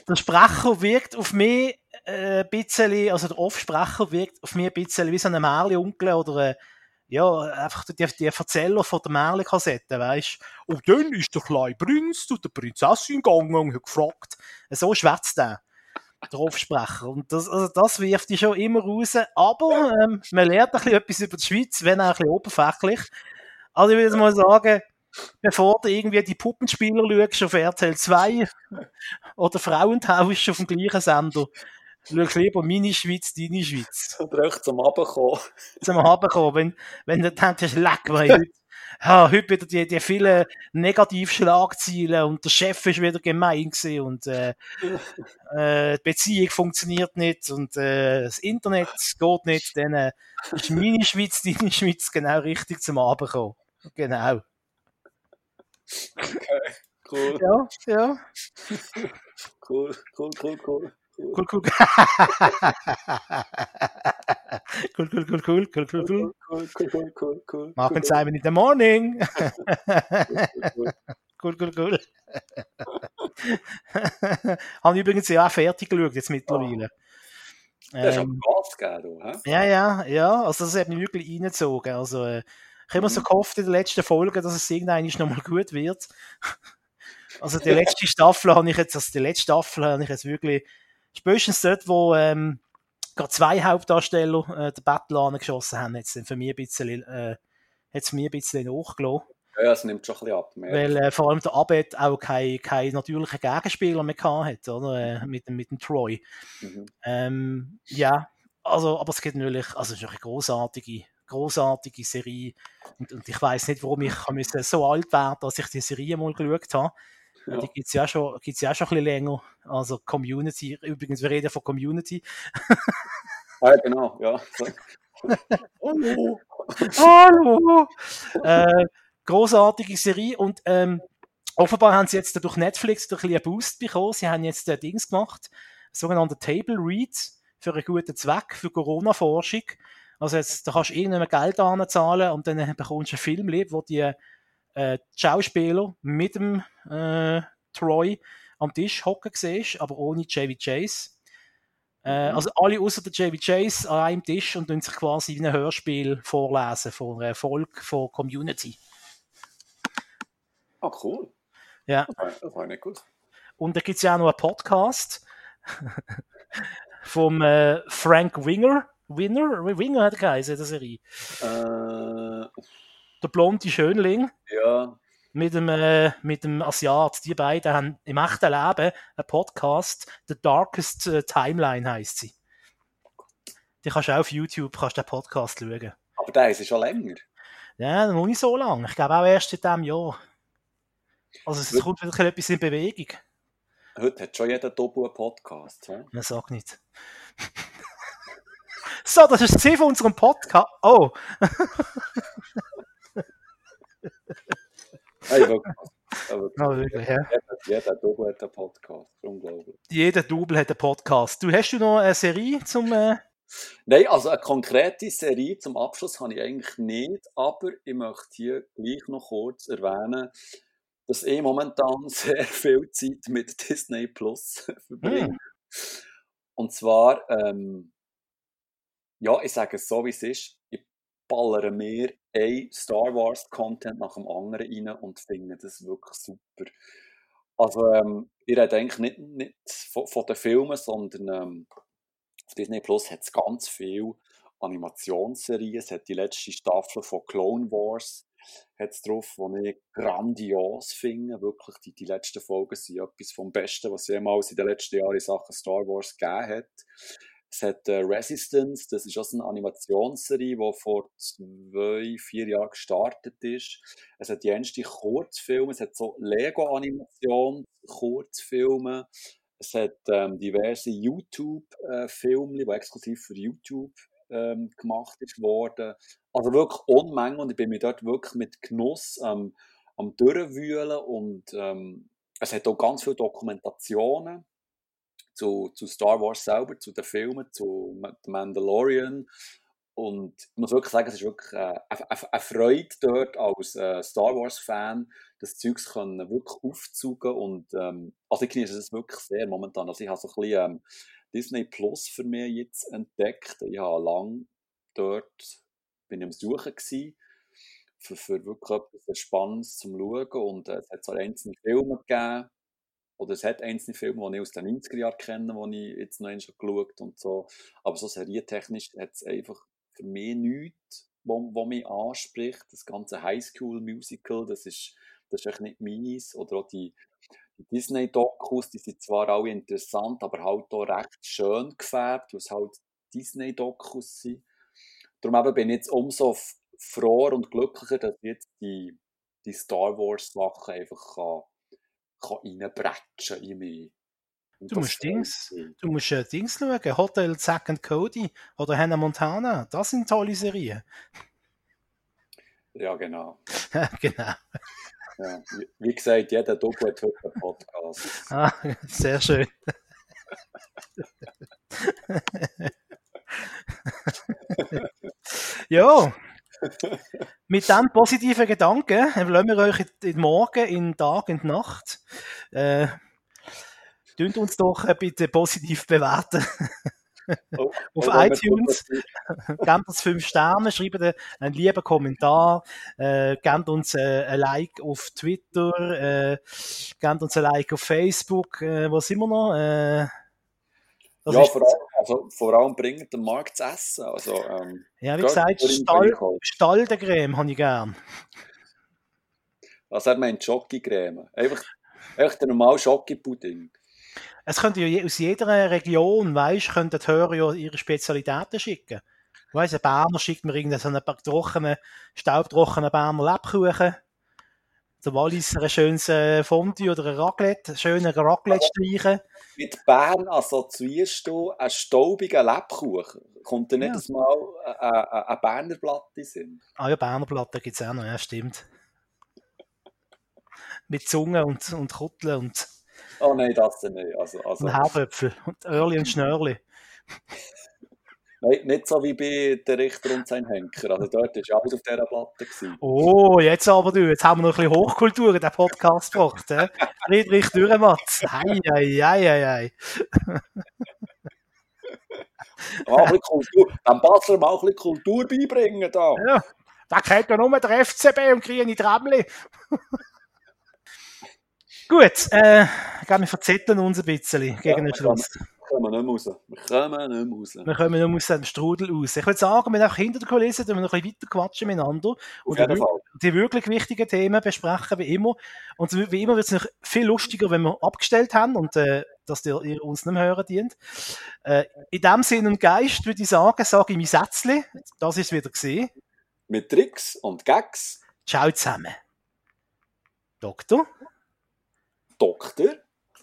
der Sprecher wirkt auf mich äh, ein bisschen, also der Offsprecher wirkt auf mich ein bisschen wie so ein Märli-Onkel oder äh, ja, einfach die, die Erzähler von der Märli-Kassette, weißt Und dann ist der kleine Prinz zu der Prinzessin gegangen und hat gefragt. So schwätzt er drauf sprechen. Und das, also das wirft die schon immer raus. Aber ähm, man lernt ein bisschen etwas über die Schweiz, wenn auch ein bisschen oberflächlich. Also ich würde mal sagen, bevor du irgendwie die Puppenspieler schaust auf RTL 2 oder Frauentausch auf dem gleichen Sender, schau lieber meine Schweiz, deine Schweiz. Oder auch zum Abkommen. Zum Abkommen. Wenn, wenn du denkst, leck, heute, ja, heute wieder die, die vielen Negativschlagziele und der Chef ist wieder gemein gewesen und äh, äh, die Beziehung funktioniert nicht und äh, das Internet geht nicht, dann äh, ist meine Schweiz, deine Schweiz genau richtig zum Abend. Genau. Okay, cool. Ja, ja. Cool, cool, cool, cool. Cool, cool. cool, cool, cool, cool, cool, cool, cool. Cool, cool, cool, cool, cool. Simon in the morning. cool. cool, cool, cool. Habe ich übrigens ja auch fertig geschaut, jetzt mittlerweile. Das ist aber Ähm, Gas gegeben, du, hä? ja, ja, ja, also das hat mich wirklich reingezogen. Also, äh, ich habe immer so Mhm. gehofft in der letzten Folge, dass es irgendwann nochmal gut wird. Also die letzte Staffel habe ich jetzt, also die letzte Staffel habe ich jetzt wirklich, spätestens dort, wo ähm, gerade zwei Hauptdarsteller äh, den Battle angeschossen haben, jetzt für mich ein bisschen, äh, hat's mir ein bisschen nachgelassen. Ja, es nimmt schon ein bisschen ab. ich. Weil äh, vor allem der Abed auch keinen kein natürlichen Gegenspieler mehr gehabt hat, oder? Äh, mit, dem, mit dem Troy. Mhm. Ähm, ja, also, aber es gibt natürlich, also es ist eine großartige, großartige Serie. Und, und ich weiß nicht, warum ich kann müssen so alt werden, dass ich die Serie mal geschaut habe. Ja. Die gibt es ja, schon- gibt's ja schon ein bisschen länger. Also Community, übrigens, wir reden von Community. Ah, genau, ja. Hallo. Hallo! äh, großartige Serie und ähm, offenbar haben sie jetzt durch Netflix durch ein bisschen einen Boost bekommen. Sie haben jetzt äh, Dings gemacht, sogenannte Table Reads für einen guten Zweck, für Corona-Forschung. Also jetzt, da kannst du irgendwann Geld anzahlen und dann bekommst du einen Film, wo die, äh, die Schauspieler mit dem äh, Troy am Tisch hocken siehst, aber ohne Chevy Chase. Äh, Mhm. also alle außer der Chevy Chase an einem Tisch und tun sich quasi wie ein Hörspiel vorlesen von einer Folge von Community. Ah, cool. Ja. Das war, das nicht gut. Und da gibt es ja auch noch einen Podcast vom äh, Frank Winger. Winner? Winger hat er geheißen, der Serie. Äh, Der blonde Schönling ja, mit dem, äh, mit dem Asiat. Die beiden haben im echten Leben einen Podcast. The Darkest äh, Timeline heißt sie. Die kannst du auch auf YouTube kannst du den Podcast schauen. aber der ist schon länger. Ja, noch nicht so lange. Ich glaube auch erst in diesem Jahr. Also es Gut. kommt wieder etwas in Bewegung. Heute hat schon jeder Doppel einen Podcast. hä? Ja, sag nicht. so, das ist das von unserem Podcast. Oh, Hey, wirklich. Aber oh wirklich, ja. jeder, jeder Doppel hat einen Podcast. Unglaublich. Jeder Double hat einen Podcast. Du hast du noch eine Serie zum. Äh... Nein, also eine konkrete Serie zum Abschluss habe ich eigentlich nicht, aber ich möchte hier gleich noch kurz erwähnen, dass ich momentan sehr viel Zeit mit Disney Plus verbringe. Und zwar, ähm, ja, ich sage es so, wie es ist, ich ballere mir ein Star Wars Content nach dem anderen rein und finde das wirklich super. Also, ähm, ich rede eigentlich nicht, nicht von, von den Filmen, sondern ähm, auf Disney Plus hat es ganz viel Animationsserien. Es hat die letzte Staffel von Clone Wars hat's drauf, die ich grandios finde. Wirklich, die, die letzten Folgen sind etwas vom Besten, was jemals in den letzten Jahren in Sachen Star Wars gegeben hat. Es hat äh, Resistance, das ist auch eine Animationsserie, die vor zwei, vier Jahren gestartet ist. Es hat die erste Kurzfilme, es hat so Lego-Animation-Kurzfilme. Es hat ähm, diverse YouTube-Filme, die exklusiv für YouTube ähm, gemacht ist worden. Also wirklich Unmengen und ich bin mir dort wirklich mit Genuss ähm, am Durchwühlen und ähm, es hat auch ganz viele Dokumentationen zu, zu Star Wars selber, zu den Filmen, zu The Mandalorian und ich muss wirklich sagen, es ist wirklich äh, eine, Freude dort als äh, Star Wars-Fan, das Zeugs können wirklich aufzugen und ähm, also ich genieße es wirklich sehr momentan. Also ich habe so ein bisschen ähm, Disney Plus für mich jetzt entdeckt. Ich habe lang dort bin am Suchen gewesen, für, für wirklich etwas Spannendes zum Schauen und äh, es hat so einzelne Filme gegeben oder es hat einzelne Filme, die ich aus den 90er Jahren kenne, die ich jetzt noch einmal geschaut und so. Aber so serientechnisch hat es einfach für mich nichts, wo mich anspricht. Das ganze Highschool-Musical, das ist, das ist echt nicht meins. Oder auch die, die Disney-Dokus, die sind zwar alle interessant, aber halt auch recht schön gefärbt, weil es halt Disney-Dokus sind. Darum eben bin ich jetzt umso froher und glücklicher, dass ich jetzt die, die Star Wars Sachen einfach kann reinbretschen in mich. Und Du musst Dings, du musst äh, Dings schauen, Hotel Zack and Cody oder Hannah Montana, das sind tolle Serien. Ja, genau. genau. Ja. Wie, wie gesagt, jeder Doku hat heute einen Podcast. Ah, sehr schön. ja, mit diesem positiven Gedanken äh, lassen wir euch in den Morgen, in den Tag, in die Nacht. Äh, Tönt uns doch bitte positiv bewerten. Oh, Auf oh, wenn wir iTunes. tun, Gebt uns 5 Sterne, schreibt einen, lieben Kommentar, äh, gebt uns äh, ein Like auf Twitter, äh, gebt uns ein Like auf Facebook, äh, sind wir noch? Äh, Ja, vor allem, also, vor allem bringt den Markt zu essen. Also, ähm, ja, wie gesagt, vor Stall. Staldecreme habe ich gern. also er meint Schokicreme. Einfach, einfach der normale Schokipudding. Es könnte ja aus jeder Region, weißt, könnten die Hörer ja ihre Spezialitäten schicken. Weißt, ein Berner schickt mir irgendeinen so einen trockenen, staubtrockenen Berner Lebkuchen. Der Walliser ein schönes äh, Fondue oder ein Raclette, einen schönen Raclette streichen. Mit Bern assoziierst du einen staubigen Lebkuchen. Kommt dir nicht Ja. mal ein, ein, ein Berner den Sinn? Ah ja, Berner Platte gibt es auch noch, ja, stimmt. Mit Zunge und, und Kutteln und, Oh nein, das nicht. Also, also, und Herdöpfel und Öhrli und Schnörli. Nein, nicht so wie bei der Richter und sein Henker. Also dort war alles auf dieser Platte. Gewesen. Oh, jetzt aber du, jetzt haben wir noch ein bisschen Hochkultur in den Podcast gebracht. He? Friedrich Dürrematz. Hei, hei, hei, hei, hei. Aber ein Kultur, dem Basler mal ein bisschen Kultur beibringen. Da. Ja, da kennt ja nur der FCB und grüne Tramli. Gut, äh, ich glaube, wir verzetteln uns ein bisschen gegen den Ja, Schluss. Wir kommen nicht mehr raus. Wir kommen nicht mehr raus. Wir kommen nur aus dem Strudel raus. Ich würde sagen, wir auch hinter der Kulisse wir noch ein bisschen weiter quatschen miteinander. Und die, die wirklich wichtigen Themen besprechen, wie immer. Und wie immer wird es noch viel lustiger, wenn wir abgestellt haben und äh, dass ihr, ihr uns nicht mehr hören dient. Äh, in dem Sinn und Geist würde ich sagen, sage ich mein Sätzchen. Das ist wieder gesehen. Mit Tricks und Gags. Ciao zusammen. Doktor. Doktor.